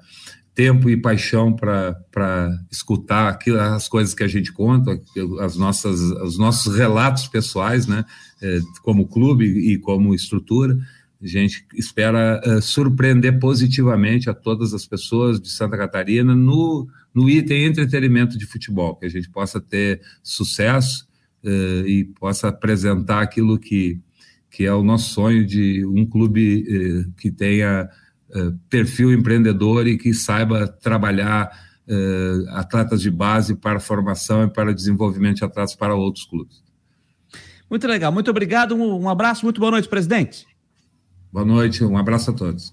tempo e paixão para escutar aquilo, as coisas que a gente conta, as nossas, os nossos relatos pessoais, né, é, como clube e como estrutura. A gente espera uh, surpreender positivamente a todas as pessoas de Santa Catarina no, no item entretenimento de futebol, que a gente possa ter sucesso uh, e possa apresentar aquilo que, que é o nosso sonho de um clube uh, que tenha uh, perfil empreendedor e que saiba trabalhar atletas de base para formação e para desenvolvimento de atletas para outros clubes. Muito legal, muito obrigado, um, um abraço, muito boa noite, presidente. Boa noite, um abraço a todos.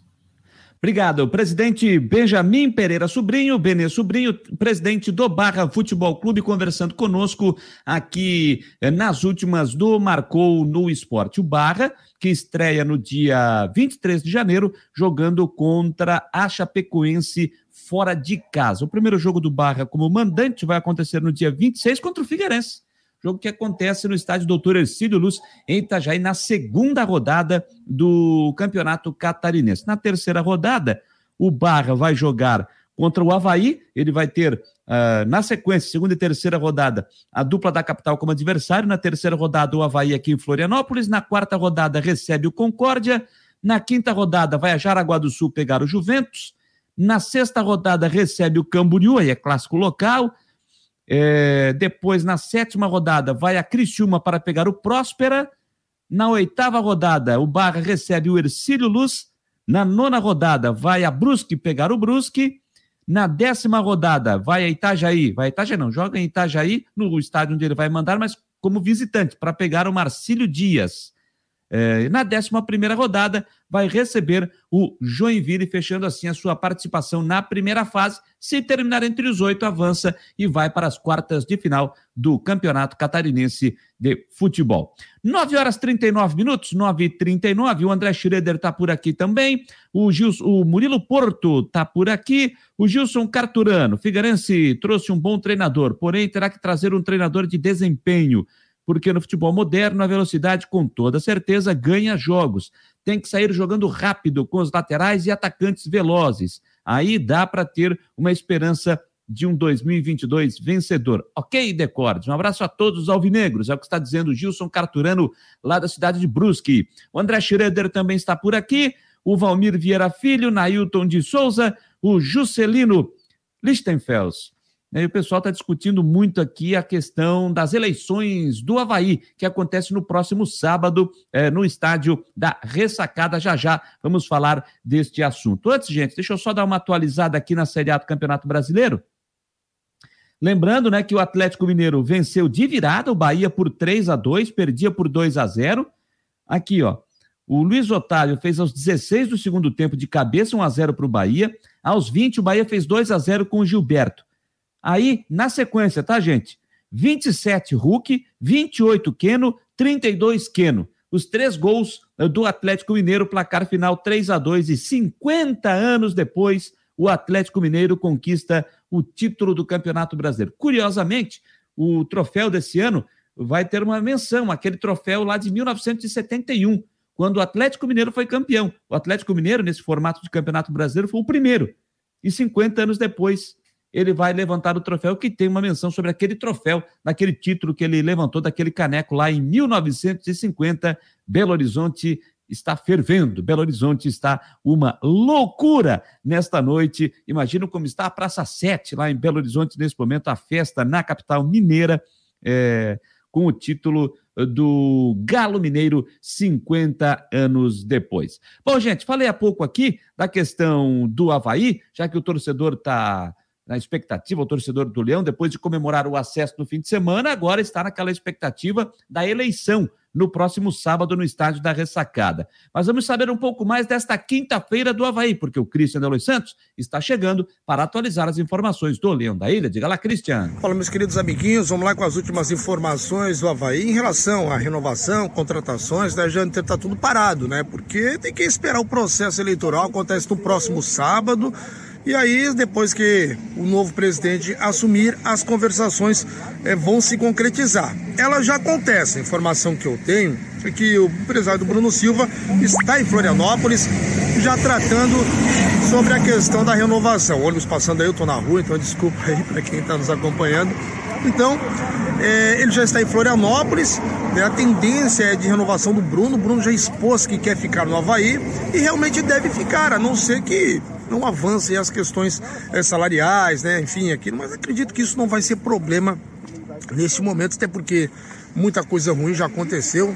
Obrigado. Presidente Benjamin Pereira Sobrinho, Benê Sobrinho, presidente do Barra Futebol Clube, conversando conosco aqui eh, nas últimas do Marcou no Esporte. O Barra, que estreia no dia 23 de janeiro, jogando contra a Chapecoense fora de casa. O primeiro jogo do Barra como mandante vai acontecer no dia 26 contra o Figueirense jogo que acontece no estádio Doutor Ercílio Luz, em Itajaí, na segunda rodada do Campeonato Catarinense. Na terceira rodada, o Barra vai jogar contra o Havaí, ele vai ter, uh, na sequência, segunda e terceira rodada, a dupla da capital como adversário, na terceira rodada, o Havaí aqui em Florianópolis, na quarta rodada, recebe o Concórdia, na quinta rodada, vai a Jaraguá do Sul pegar o Juventus, na sexta rodada, recebe o Camboriú, aí é clássico local, é, depois, na sétima rodada, vai a Criciúma para pegar o Próspera. Na oitava rodada, o Barra recebe o Ercílio Luz. Na nona rodada, vai a Brusque pegar o Brusque. Na décima rodada, vai a Itajaí. Vai a Itajaí, não, joga em Itajaí, no estádio onde ele vai mandar, mas como visitante, para pegar o Marcílio Dias. É, na 11 rodada, vai receber o Joinville, fechando assim a sua participação na primeira fase. Se terminar entre os oito, avança e vai para as quartas de final do Campeonato Catarinense de Futebol. 9 horas 39 minutos, 9 e 39 O André Schroeder está por aqui também. O, Gilson, o Murilo Porto está por aqui. O Gilson Carturano. Figueirense trouxe um bom treinador, porém terá que trazer um treinador de desempenho porque no futebol moderno a velocidade, com toda certeza, ganha jogos. Tem que sair jogando rápido com os laterais e atacantes velozes. Aí dá para ter uma esperança de um 2022 vencedor. Ok, Decordes? Um abraço a todos os alvinegros, é o que está dizendo Gilson Carturano, lá da cidade de Brusque. O André Schroeder também está por aqui, o Valmir Vieira Filho, Nailton de Souza, o Juscelino Lichtenfels. E o pessoal está discutindo muito aqui a questão das eleições do Havaí, que acontece no próximo sábado, é, no estádio da Ressacada. Já já vamos falar deste assunto. Antes, gente, deixa eu só dar uma atualizada aqui na Série A do Campeonato Brasileiro. Lembrando, né, que o Atlético Mineiro venceu de virada o Bahia por 3 a 2, perdia por 2 a 0. Aqui, ó. O Luiz Otávio fez aos 16 do segundo tempo de cabeça 1 a 0 para o Bahia. Aos 20 o Bahia fez 2 a 0 com o Gilberto. Aí, na sequência, tá, gente? 27 Hulk, 28 Queno, 32 Queno. Os três gols do Atlético Mineiro, placar final 3 a 2 e 50 anos depois, o Atlético Mineiro conquista o título do Campeonato Brasileiro. Curiosamente, o troféu desse ano vai ter uma menção, aquele troféu lá de 1971, quando o Atlético Mineiro foi campeão. O Atlético Mineiro, nesse formato de Campeonato Brasileiro, foi o primeiro. E 50 anos depois, ele vai levantar o troféu, que tem uma menção sobre aquele troféu, naquele título que ele levantou daquele caneco lá em 1950. Belo Horizonte está fervendo. Belo Horizonte está uma loucura nesta noite. Imagina como está a Praça 7 lá em Belo Horizonte nesse momento, a festa na capital mineira, é, com o título do Galo Mineiro 50 anos depois. Bom, gente, falei há pouco aqui da questão do Havaí, já que o torcedor está na expectativa, o torcedor do Leão, depois de comemorar o acesso no fim de semana, agora está naquela expectativa da eleição no próximo sábado no estádio da Ressacada. Mas vamos saber um pouco mais desta quinta-feira do Havaí, porque o Cristian Delois Santos está chegando para atualizar as informações do Leão da Ilha. Diga lá, Cristian. Fala, meus queridos amiguinhos, vamos lá com as últimas informações do Havaí em relação à renovação, contratações, né? Já está tudo parado, né? Porque tem que esperar o processo eleitoral, acontece no próximo sábado. E aí, depois que o novo presidente assumir, as conversações é, vão se concretizar. Ela já acontece. A informação que eu tenho é que o empresário do Bruno Silva está em Florianópolis, já tratando sobre a questão da renovação. O ônibus passando aí, eu estou na rua, então desculpa aí para quem está nos acompanhando. Então, é, ele já está em Florianópolis, né, a tendência é de renovação do Bruno. O Bruno já expôs que quer ficar no Havaí e realmente deve ficar, a não ser que não avancem as questões é, salariais, né? Enfim, aquilo, mas acredito que isso não vai ser problema nesse momento, até porque muita coisa ruim já aconteceu.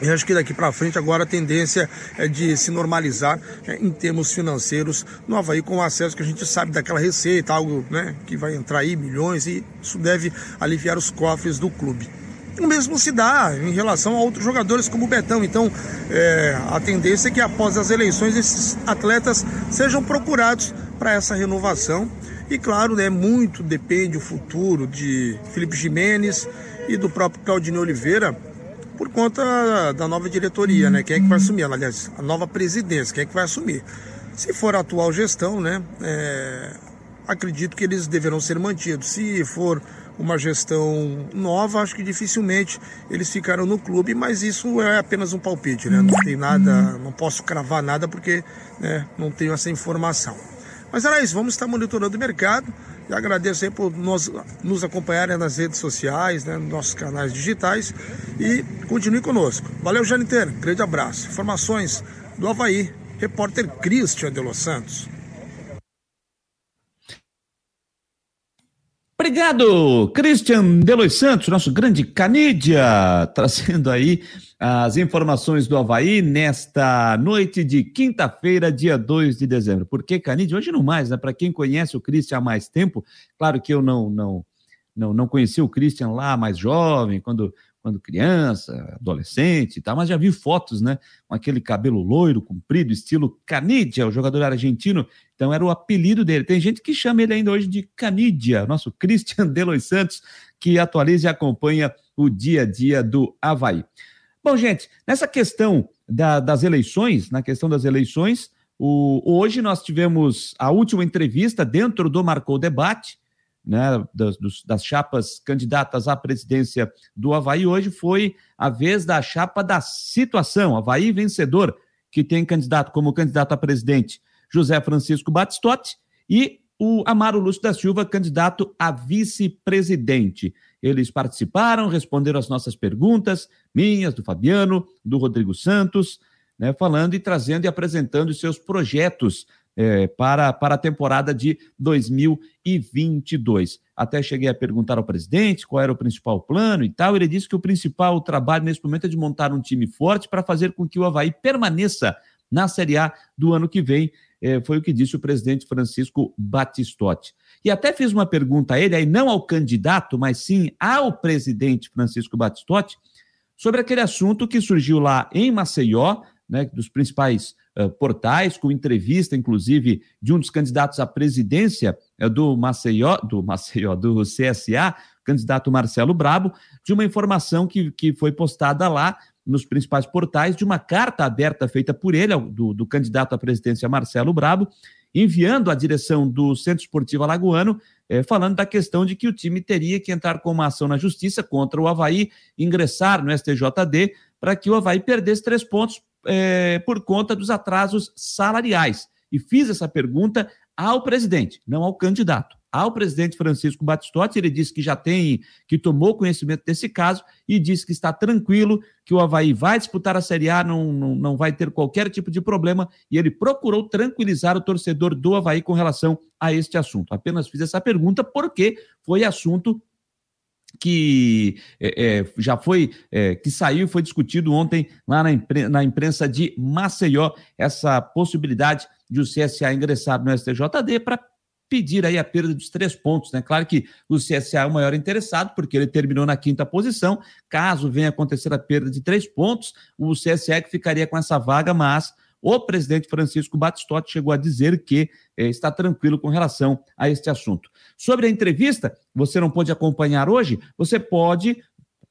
E acho que daqui para frente agora a tendência é de se normalizar né, em termos financeiros no Havaí com o acesso que a gente sabe daquela receita, algo né, que vai entrar aí milhões e isso deve aliviar os cofres do clube. O mesmo se dá em relação a outros jogadores como o Betão. Então, é, a tendência é que após as eleições esses atletas sejam procurados para essa renovação. E claro, né, muito depende o futuro de Felipe Jimenez e do próprio Claudinei Oliveira por conta da nova diretoria, né? Quem é que vai assumir? Aliás, a nova presidência, quem é que vai assumir? Se for a atual gestão, né? É, acredito que eles deverão ser mantidos. Se for uma gestão nova, acho que dificilmente eles ficaram no clube, mas isso é apenas um palpite, né? Não tem nada, não posso cravar nada porque né, não tenho essa informação. Mas era isso, vamos estar monitorando o mercado. E agradeço aí por nos, nos acompanharem nas redes sociais, né, nos nossos canais digitais. E continue conosco. Valeu, Janiteiro. Grande abraço. Informações do Havaí. Repórter Christian de Los Santos. Obrigado, Christian Delois Santos, nosso grande Canídia, *laughs* trazendo aí as informações do Havaí nesta noite de quinta-feira, dia 2 de dezembro. Por que Canídia? Hoje não mais, né? Para quem conhece o Christian há mais tempo, claro que eu não, não, não, não conheci o Christian lá mais jovem, quando quando criança, adolescente e tal, mas já vi fotos, né? Com aquele cabelo loiro, comprido, estilo Canidia, o jogador argentino. Então era o apelido dele. Tem gente que chama ele ainda hoje de Canidia, nosso Christian *laughs* Delois Santos, que atualiza e acompanha o dia a dia do Havaí. Bom, gente, nessa questão da, das eleições, na questão das eleições, o, hoje nós tivemos a última entrevista dentro do Marcou Debate, né, das, dos, das chapas candidatas à presidência do Havaí, hoje foi a vez da chapa da situação, Havaí vencedor, que tem candidato como candidato a presidente José Francisco Batistotti e o Amaro Lúcio da Silva, candidato a vice-presidente. Eles participaram, responderam as nossas perguntas, minhas, do Fabiano, do Rodrigo Santos, né, falando e trazendo e apresentando os seus projetos é, para, para a temporada de 2022. Até cheguei a perguntar ao presidente qual era o principal plano e tal. Ele disse que o principal trabalho nesse momento é de montar um time forte para fazer com que o Havaí permaneça na Série A do ano que vem. É, foi o que disse o presidente Francisco Batistotti. E até fiz uma pergunta a ele, aí não ao candidato, mas sim ao presidente Francisco Batistotti, sobre aquele assunto que surgiu lá em Maceió, né, dos principais uh, portais, com entrevista, inclusive, de um dos candidatos à presidência do Maceió, do Maceió, do CSA, candidato Marcelo Brabo, de uma informação que, que foi postada lá nos principais portais de uma carta aberta feita por ele, do, do candidato à presidência Marcelo Brabo, enviando à direção do Centro Esportivo Alagoano, eh, falando da questão de que o time teria que entrar com uma ação na justiça contra o Havaí, ingressar no STJD, para que o Havaí perdesse três pontos eh, por conta dos atrasos salariais. E fiz essa pergunta ao presidente, não ao candidato ao presidente Francisco Batistotti. Ele disse que já tem, que tomou conhecimento desse caso e disse que está tranquilo, que o Havaí vai disputar a Série A, não, não, não vai ter qualquer tipo de problema. E ele procurou tranquilizar o torcedor do Havaí com relação a este assunto. Apenas fiz essa pergunta porque foi assunto que é, é, já foi, é, que saiu foi discutido ontem lá na, na imprensa de Maceió, essa possibilidade de o CSA ingressar no STJD para pedir aí a perda dos três pontos, né? Claro que o CSA é o maior interessado, porque ele terminou na quinta posição. Caso venha acontecer a perda de três pontos, o CSA que ficaria com essa vaga, mas o presidente Francisco Batistotti chegou a dizer que eh, está tranquilo com relação a este assunto. Sobre a entrevista, você não pode acompanhar hoje, você pode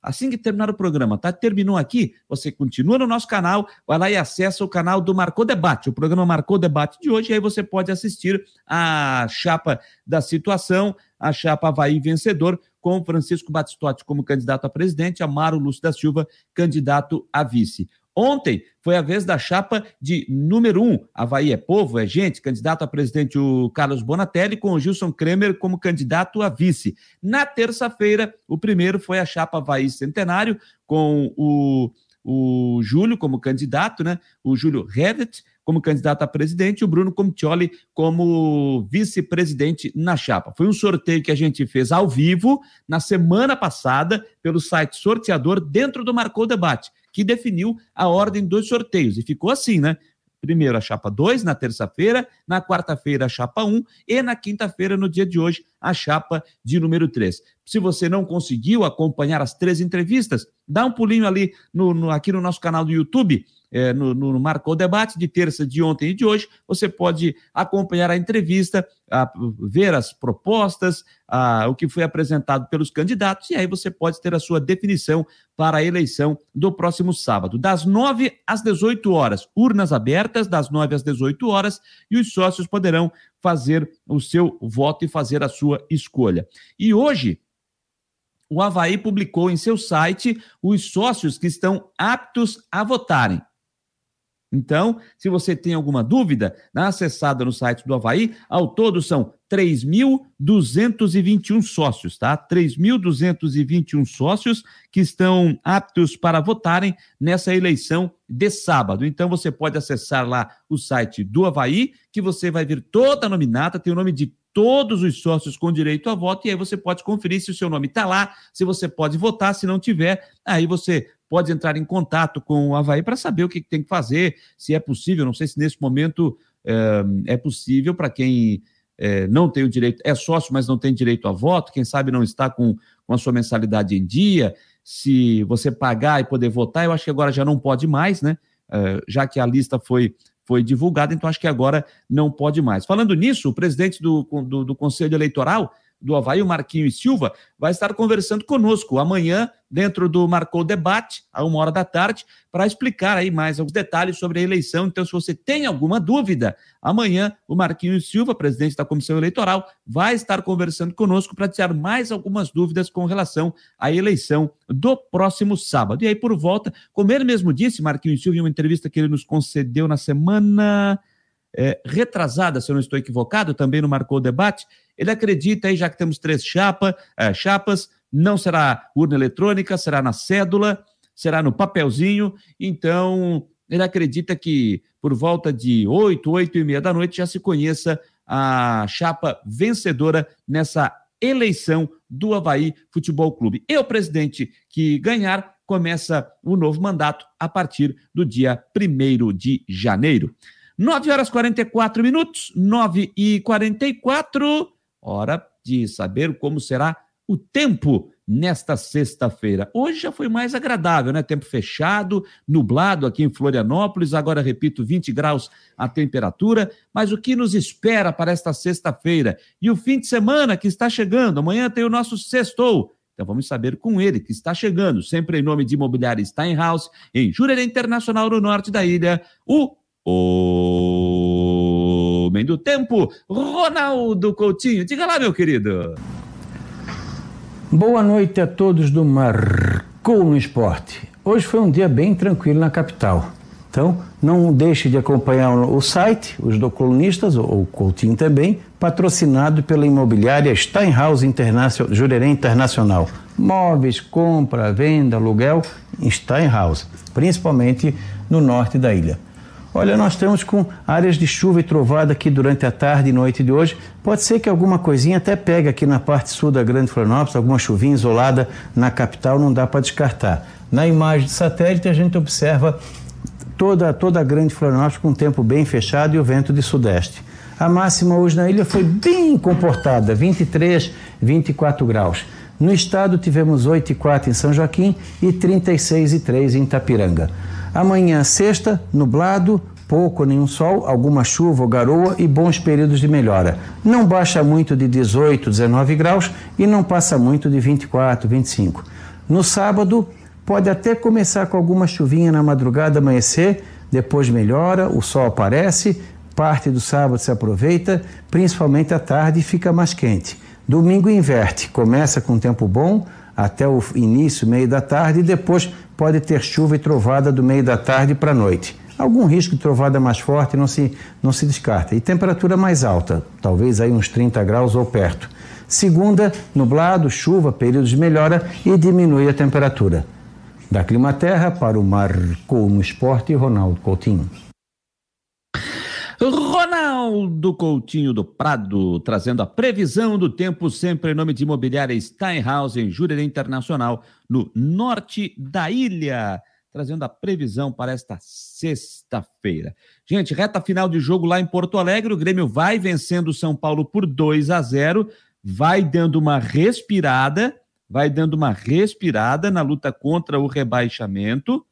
Assim que terminar o programa, tá? Terminou aqui, você continua no nosso canal, vai lá e acessa o canal do Marcou Debate. O programa Marcou Debate de hoje, aí você pode assistir a chapa da situação, a chapa Havaí vencedor, com Francisco Batistotti como candidato a presidente, Amaro Lúcio da Silva, candidato a vice. Ontem foi a vez da chapa de número um. Havaí é povo, é gente. Candidato a presidente o Carlos Bonatelli, com o Gilson Kremer como candidato a vice. Na terça-feira, o primeiro foi a chapa Havaí Centenário, com o, o Júlio como candidato, né? O Júlio Redet como candidato a presidente e o Bruno Comitioli como vice-presidente na chapa. Foi um sorteio que a gente fez ao vivo na semana passada pelo site sorteador dentro do Marcou Debate que definiu a ordem dos sorteios. E ficou assim, né? Primeiro a chapa 2 na terça-feira, na quarta-feira a chapa 1 um, e na quinta-feira, no dia de hoje, a chapa de número 3. Se você não conseguiu acompanhar as três entrevistas, dá um pulinho ali no, no aqui no nosso canal do YouTube é, no, no Marcou Debate de terça, de ontem e de hoje. Você pode acompanhar a entrevista, a, ver as propostas, a, o que foi apresentado pelos candidatos, e aí você pode ter a sua definição para a eleição do próximo sábado, das 9 às 18 horas. Urnas abertas, das 9 às 18 horas, e os sócios poderão fazer o seu voto e fazer a sua escolha. E hoje, o Havaí publicou em seu site os sócios que estão aptos a votarem. Então, se você tem alguma dúvida, dá acessada no site do Havaí. Ao todo são 3.221 sócios, tá? 3.221 sócios que estão aptos para votarem nessa eleição de sábado. Então, você pode acessar lá o site do Havaí, que você vai ver toda a nominata, tem o nome de todos os sócios com direito a voto, e aí você pode conferir se o seu nome está lá, se você pode votar, se não tiver, aí você pode entrar em contato com o Havaí para saber o que tem que fazer, se é possível. Não sei se nesse momento é, é possível para quem é, não tem o direito, é sócio, mas não tem direito a voto, quem sabe não está com, com a sua mensalidade em dia, se você pagar e poder votar, eu acho que agora já não pode mais, né? É, já que a lista foi, foi divulgada, então acho que agora não pode mais. Falando nisso, o presidente do, do, do Conselho Eleitoral do Havaí, o Marquinhos Silva, vai estar conversando conosco amanhã, dentro do Marcou Debate, a uma hora da tarde, para explicar aí mais alguns detalhes sobre a eleição. Então, se você tem alguma dúvida, amanhã o Marquinhos Silva, presidente da Comissão Eleitoral, vai estar conversando conosco para tirar mais algumas dúvidas com relação à eleição do próximo sábado. E aí, por volta, como ele mesmo disse, Marquinhos Silva, em uma entrevista que ele nos concedeu na semana é, retrasada, se eu não estou equivocado, também no Marcou Debate, ele acredita aí, já que temos três chapa, é, chapas, não será urna eletrônica, será na cédula, será no papelzinho, então ele acredita que por volta de oito, oito e meia da noite já se conheça a chapa vencedora nessa eleição do Havaí Futebol Clube. E o presidente que ganhar começa o novo mandato a partir do dia 1 de janeiro. 9 horas 44 minutos, 9 e 44, hora de saber como será o tempo nesta sexta-feira. Hoje já foi mais agradável, né? Tempo fechado, nublado aqui em Florianópolis, agora repito, 20 graus a temperatura. Mas o que nos espera para esta sexta-feira? E o fim de semana que está chegando? Amanhã tem o nosso sextou. Então vamos saber com ele, que está chegando, sempre em nome de Imobiliária Steinhaus, em Jurerê Internacional, no norte da ilha, o Homem do Tempo, Ronaldo Coutinho. Diga lá, meu querido. Boa noite a todos do Marcou no Esporte. Hoje foi um dia bem tranquilo na capital. Então, não deixe de acompanhar o site, os do colunistas, ou Coutinho também, patrocinado pela imobiliária Steinhaus Internacional, Jurerê Internacional. Móveis, compra, venda, aluguel Steinhaus, principalmente no norte da ilha. Olha, nós estamos com áreas de chuva e trovada aqui durante a tarde e noite de hoje. Pode ser que alguma coisinha até pegue aqui na parte sul da Grande Florianópolis, alguma chuvinha isolada na capital, não dá para descartar. Na imagem de satélite a gente observa toda, toda a Grande Florianópolis com o tempo bem fechado e o vento de sudeste. A máxima hoje na ilha foi bem comportada, 23, 24 graus. No estado tivemos 8,4 em São Joaquim e 36,3 em Itapiranga. Amanhã, sexta, nublado, pouco ou nenhum sol, alguma chuva ou garoa e bons períodos de melhora. Não baixa muito de 18, 19 graus e não passa muito de 24, 25. No sábado, pode até começar com alguma chuvinha na madrugada, amanhecer, depois melhora, o sol aparece, parte do sábado se aproveita, principalmente à tarde fica mais quente. Domingo inverte, começa com tempo bom até o início, meio da tarde e depois pode ter chuva e trovada do meio da tarde para a noite. Algum risco de trovada mais forte não se, não se descarta. E temperatura mais alta, talvez aí uns 30 graus ou perto. Segunda, nublado, chuva, períodos de melhora e diminui a temperatura. Da Climaterra para o Marcou no Esporte, Ronaldo Coutinho. Ronaldo Coutinho do Prado, trazendo a previsão do tempo, sempre em nome de imobiliária Steinhaus, em Jurerê Internacional, no norte da ilha. Trazendo a previsão para esta sexta-feira. Gente, reta final de jogo lá em Porto Alegre. O Grêmio vai vencendo o São Paulo por 2 a 0, vai dando uma respirada, vai dando uma respirada na luta contra o rebaixamento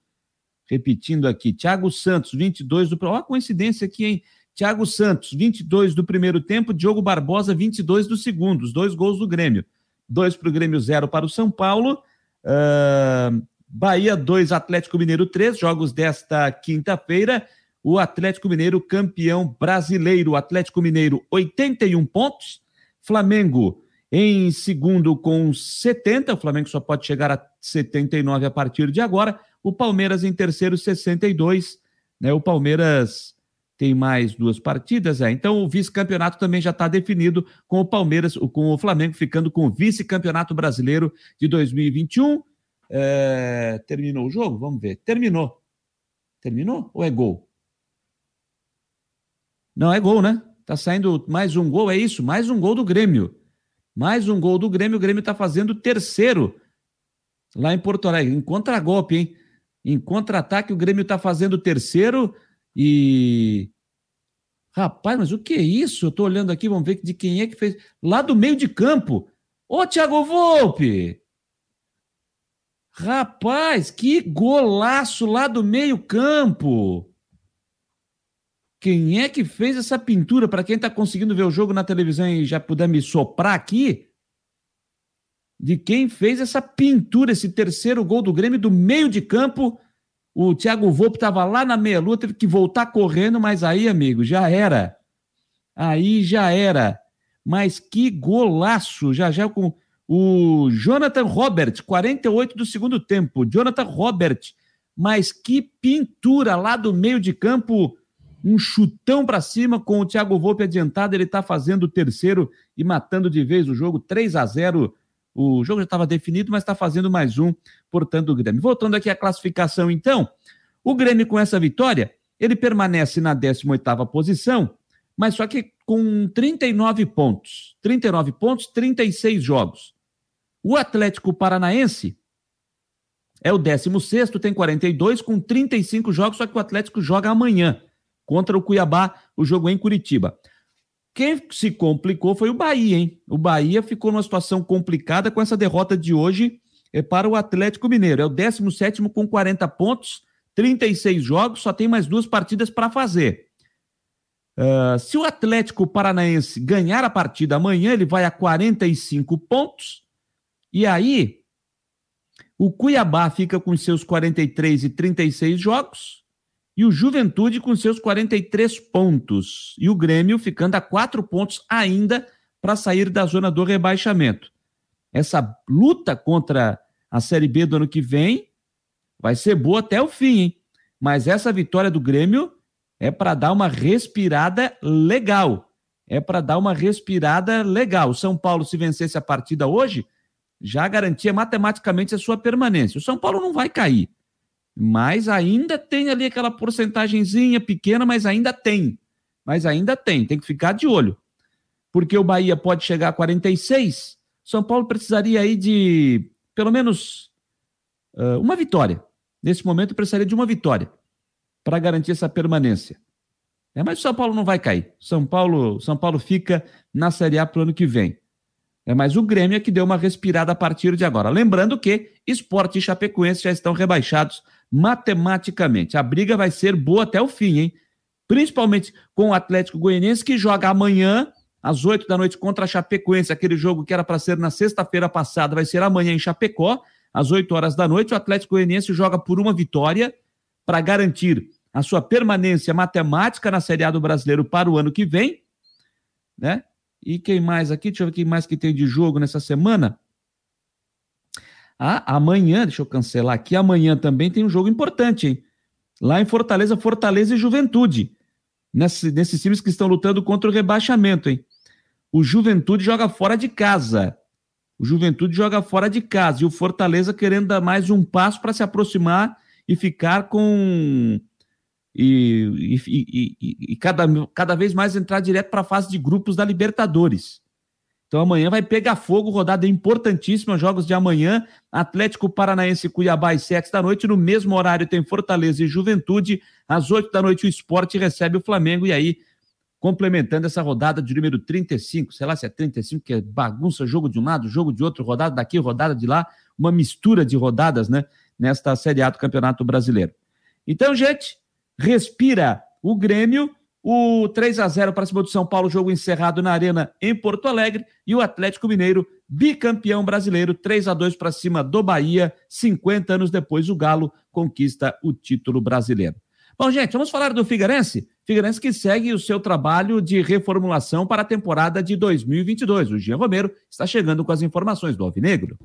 Repetindo aqui, Thiago Santos, 22 do. Olha a coincidência aqui, hein? Thiago Santos, 22 do primeiro tempo, Diogo Barbosa, 22 do segundo, os dois gols do Grêmio. Dois para o Grêmio, zero para o São Paulo. Uh, Bahia 2, Atlético Mineiro 3, jogos desta quinta-feira. O Atlético Mineiro campeão brasileiro. O Atlético Mineiro 81 pontos. Flamengo em segundo com 70. O Flamengo só pode chegar a 79 a partir de agora. O Palmeiras em terceiro, 62. Né? O Palmeiras tem mais duas partidas, é. Então o vice-campeonato também já está definido com o Palmeiras, com o Flamengo ficando com o vice-campeonato brasileiro de 2021. É, terminou o jogo? Vamos ver. Terminou. Terminou ou é gol? Não, é gol, né? Tá saindo mais um gol, é isso, mais um gol do Grêmio. Mais um gol do Grêmio, o Grêmio está fazendo terceiro lá em Porto Alegre, em contra-golpe, hein? Em contra-ataque, o Grêmio está fazendo o terceiro e. Rapaz, mas o que é isso? Eu estou olhando aqui, vamos ver de quem é que fez. Lá do meio de campo. Ô, Thiago Volpe! Rapaz, que golaço lá do meio campo! Quem é que fez essa pintura? Para quem está conseguindo ver o jogo na televisão e já puder me soprar aqui, de quem fez essa pintura, esse terceiro gol do Grêmio do meio de campo. O Thiago Volpe estava lá na meia-lua, teve que voltar correndo, mas aí, amigo, já era. Aí já era. Mas que golaço! Já já com o Jonathan Robert, 48 do segundo tempo. Jonathan Robert, mas que pintura lá do meio de campo. Um chutão para cima com o Thiago Volpe adiantado. Ele está fazendo o terceiro e matando de vez o jogo. 3 a 0 o jogo já estava definido, mas está fazendo mais um, portanto, o Grêmio. Voltando aqui à classificação, então, o Grêmio com essa vitória, ele permanece na 18ª posição, mas só que com 39 pontos. 39 pontos, 36 jogos. O Atlético Paranaense é o 16º, tem 42 com 35 jogos, só que o Atlético joga amanhã. contra o Cuiabá, o jogo em Curitiba. Quem se complicou foi o Bahia, hein? O Bahia ficou numa situação complicada com essa derrota de hoje é para o Atlético Mineiro. É o 17 com 40 pontos, 36 jogos, só tem mais duas partidas para fazer. Uh, se o Atlético Paranaense ganhar a partida amanhã, ele vai a 45 pontos. E aí, o Cuiabá fica com seus 43 e 36 jogos. E o Juventude com seus 43 pontos. E o Grêmio ficando a quatro pontos ainda para sair da zona do rebaixamento. Essa luta contra a Série B do ano que vem vai ser boa até o fim, hein? Mas essa vitória do Grêmio é para dar uma respirada legal. É para dar uma respirada legal. O São Paulo, se vencesse a partida hoje, já garantia matematicamente a sua permanência. O São Paulo não vai cair, mas ainda tem ali aquela porcentagemzinha pequena, mas ainda tem. Mas ainda tem, tem que ficar de olho. Porque o Bahia pode chegar a 46, São Paulo precisaria aí de pelo menos uh, uma vitória. Nesse momento precisaria de uma vitória para garantir essa permanência. É, mas o São Paulo não vai cair. São Paulo, São Paulo fica na Série A para o ano que vem. É, mas o Grêmio é que deu uma respirada a partir de agora. Lembrando que Esporte e Chapecoense já estão rebaixados matematicamente. A briga vai ser boa até o fim, hein? Principalmente com o Atlético Goianiense, que joga amanhã, às oito da noite, contra a Chapecoense. Aquele jogo que era para ser na sexta-feira passada, vai ser amanhã em Chapecó, às oito horas da noite. O Atlético Goianiense joga por uma vitória para garantir a sua permanência matemática na Série A do Brasileiro para o ano que vem, né? E quem mais aqui? Deixa eu ver quem mais que tem de jogo nessa semana. Ah, amanhã, deixa eu cancelar aqui, amanhã também tem um jogo importante, hein? Lá em Fortaleza, Fortaleza e Juventude. Nesse, nesses times que estão lutando contra o rebaixamento, hein? O Juventude joga fora de casa. O Juventude joga fora de casa. E o Fortaleza querendo dar mais um passo para se aproximar e ficar com e, e, e, e, cada, cada vez mais entrar direto para a fase de grupos da Libertadores. Então amanhã vai pegar fogo, rodada importantíssima, jogos de amanhã, Atlético Paranaense Cuiabá às sete da noite, no mesmo horário tem Fortaleza e Juventude, às oito da noite o esporte recebe o Flamengo, e aí, complementando essa rodada de número 35, sei lá se é 35, que é bagunça, jogo de um lado, jogo de outro, rodada daqui, rodada de lá, uma mistura de rodadas, né, nesta Série A do Campeonato Brasileiro. Então, gente, respira o Grêmio. O 3 a 0 para cima do São Paulo, jogo encerrado na Arena em Porto Alegre. E o Atlético Mineiro, bicampeão brasileiro, 3 a 2 para cima do Bahia. 50 anos depois, o Galo conquista o título brasileiro. Bom, gente, vamos falar do Figueirense. Figueirense que segue o seu trabalho de reformulação para a temporada de 2022. O Jean Romero está chegando com as informações do Alvinegro.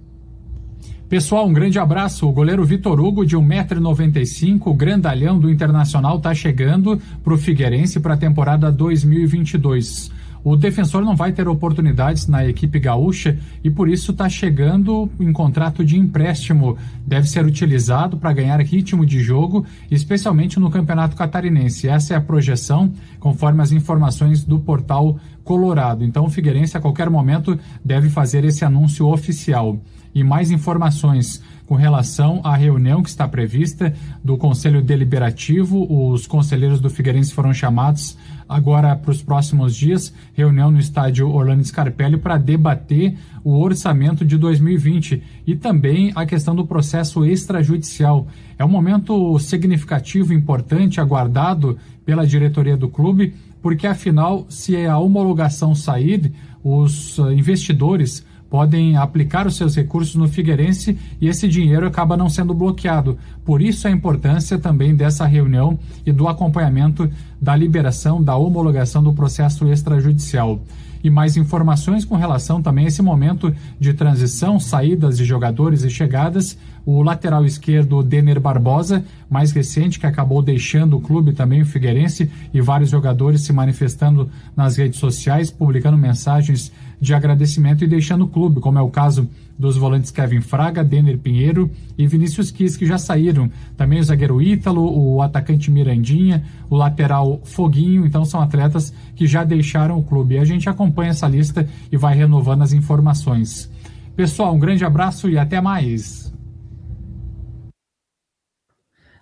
Pessoal, um grande abraço. O goleiro Vitor Hugo, de 1,95m, grandalhão do Internacional, está chegando para o Figueirense para a temporada 2022. O defensor não vai ter oportunidades na equipe gaúcha e por isso está chegando em contrato de empréstimo. Deve ser utilizado para ganhar ritmo de jogo, especialmente no Campeonato Catarinense. Essa é a projeção, conforme as informações do portal Colorado. Então o Figueirense a qualquer momento deve fazer esse anúncio oficial e mais informações com relação à reunião que está prevista do Conselho Deliberativo. Os conselheiros do Figueirense foram chamados agora para os próximos dias, reunião no estádio Orlando Scarpelli para debater o orçamento de 2020 e também a questão do processo extrajudicial. É um momento significativo, importante, aguardado pela diretoria do clube, porque afinal, se a homologação sair, os investidores podem aplicar os seus recursos no Figueirense e esse dinheiro acaba não sendo bloqueado. Por isso a importância também dessa reunião e do acompanhamento da liberação, da homologação do processo extrajudicial. E mais informações com relação também a esse momento de transição, saídas de jogadores e chegadas. O lateral esquerdo, Denner Barbosa, mais recente, que acabou deixando o clube também, o Figueirense, e vários jogadores se manifestando nas redes sociais, publicando mensagens de agradecimento e deixando o clube, como é o caso dos volantes Kevin Fraga, Denner Pinheiro e Vinícius Quis, que já saíram. Também o zagueiro Ítalo, o atacante Mirandinha, o lateral Foguinho. Então são atletas que já deixaram o clube. E a gente acompanha essa lista e vai renovando as informações. Pessoal, um grande abraço e até mais.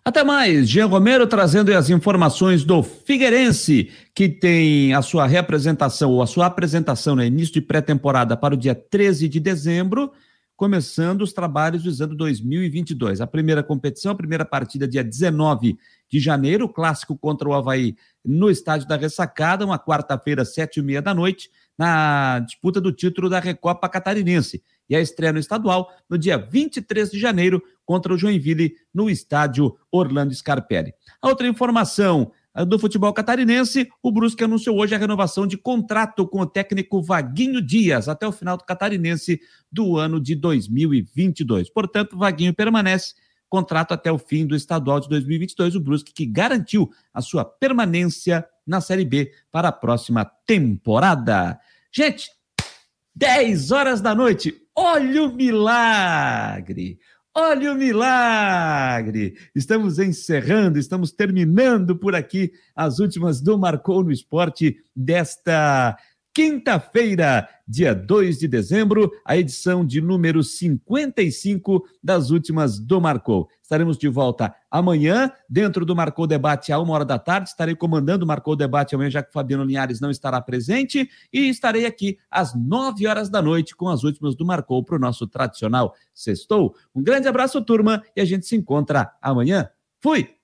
Até mais, Jean Romero trazendo as informações do Figueirense, que tem a sua representação ou a sua apresentação no né, início de pré-temporada para o dia 13 de dezembro, começando os trabalhos visando 2022. A primeira competição, a primeira partida dia 19 de janeiro, clássico contra o Havaí no estádio da Ressacada, uma quarta-feira, sete e meia da noite, na disputa do título da Recopa Catarinense. E a estreia no estadual no dia 23 de janeiro contra o Joinville no estádio Orlando Scarpelli. A outra informação do futebol catarinense, o Brusque anunciou hoje a renovação de contrato com o técnico Vaguinho Dias até o final do catarinense do ano de 2022. Portanto, Vaguinho permanece contrato até o fim do estadual de 2022, o Brusque que garantiu a sua permanência na Série B para a próxima temporada. Gente, 10 horas da noite, olha o milagre! Olha o milagre! Estamos encerrando, estamos terminando por aqui as últimas do Marcou no Esporte desta quinta-feira, dia 2 de dezembro, a edição de número 55 das últimas do Marcou. Estaremos de volta amanhã, dentro do Marcou Debate, à uma hora da tarde. Estarei comandando o Marcou Debate amanhã, já que o Fabiano Linhares não estará presente. E estarei aqui às nove horas da noite com as últimas do Marcou para o nosso tradicional Sextou. Um grande abraço, turma, e a gente se encontra amanhã. Fui!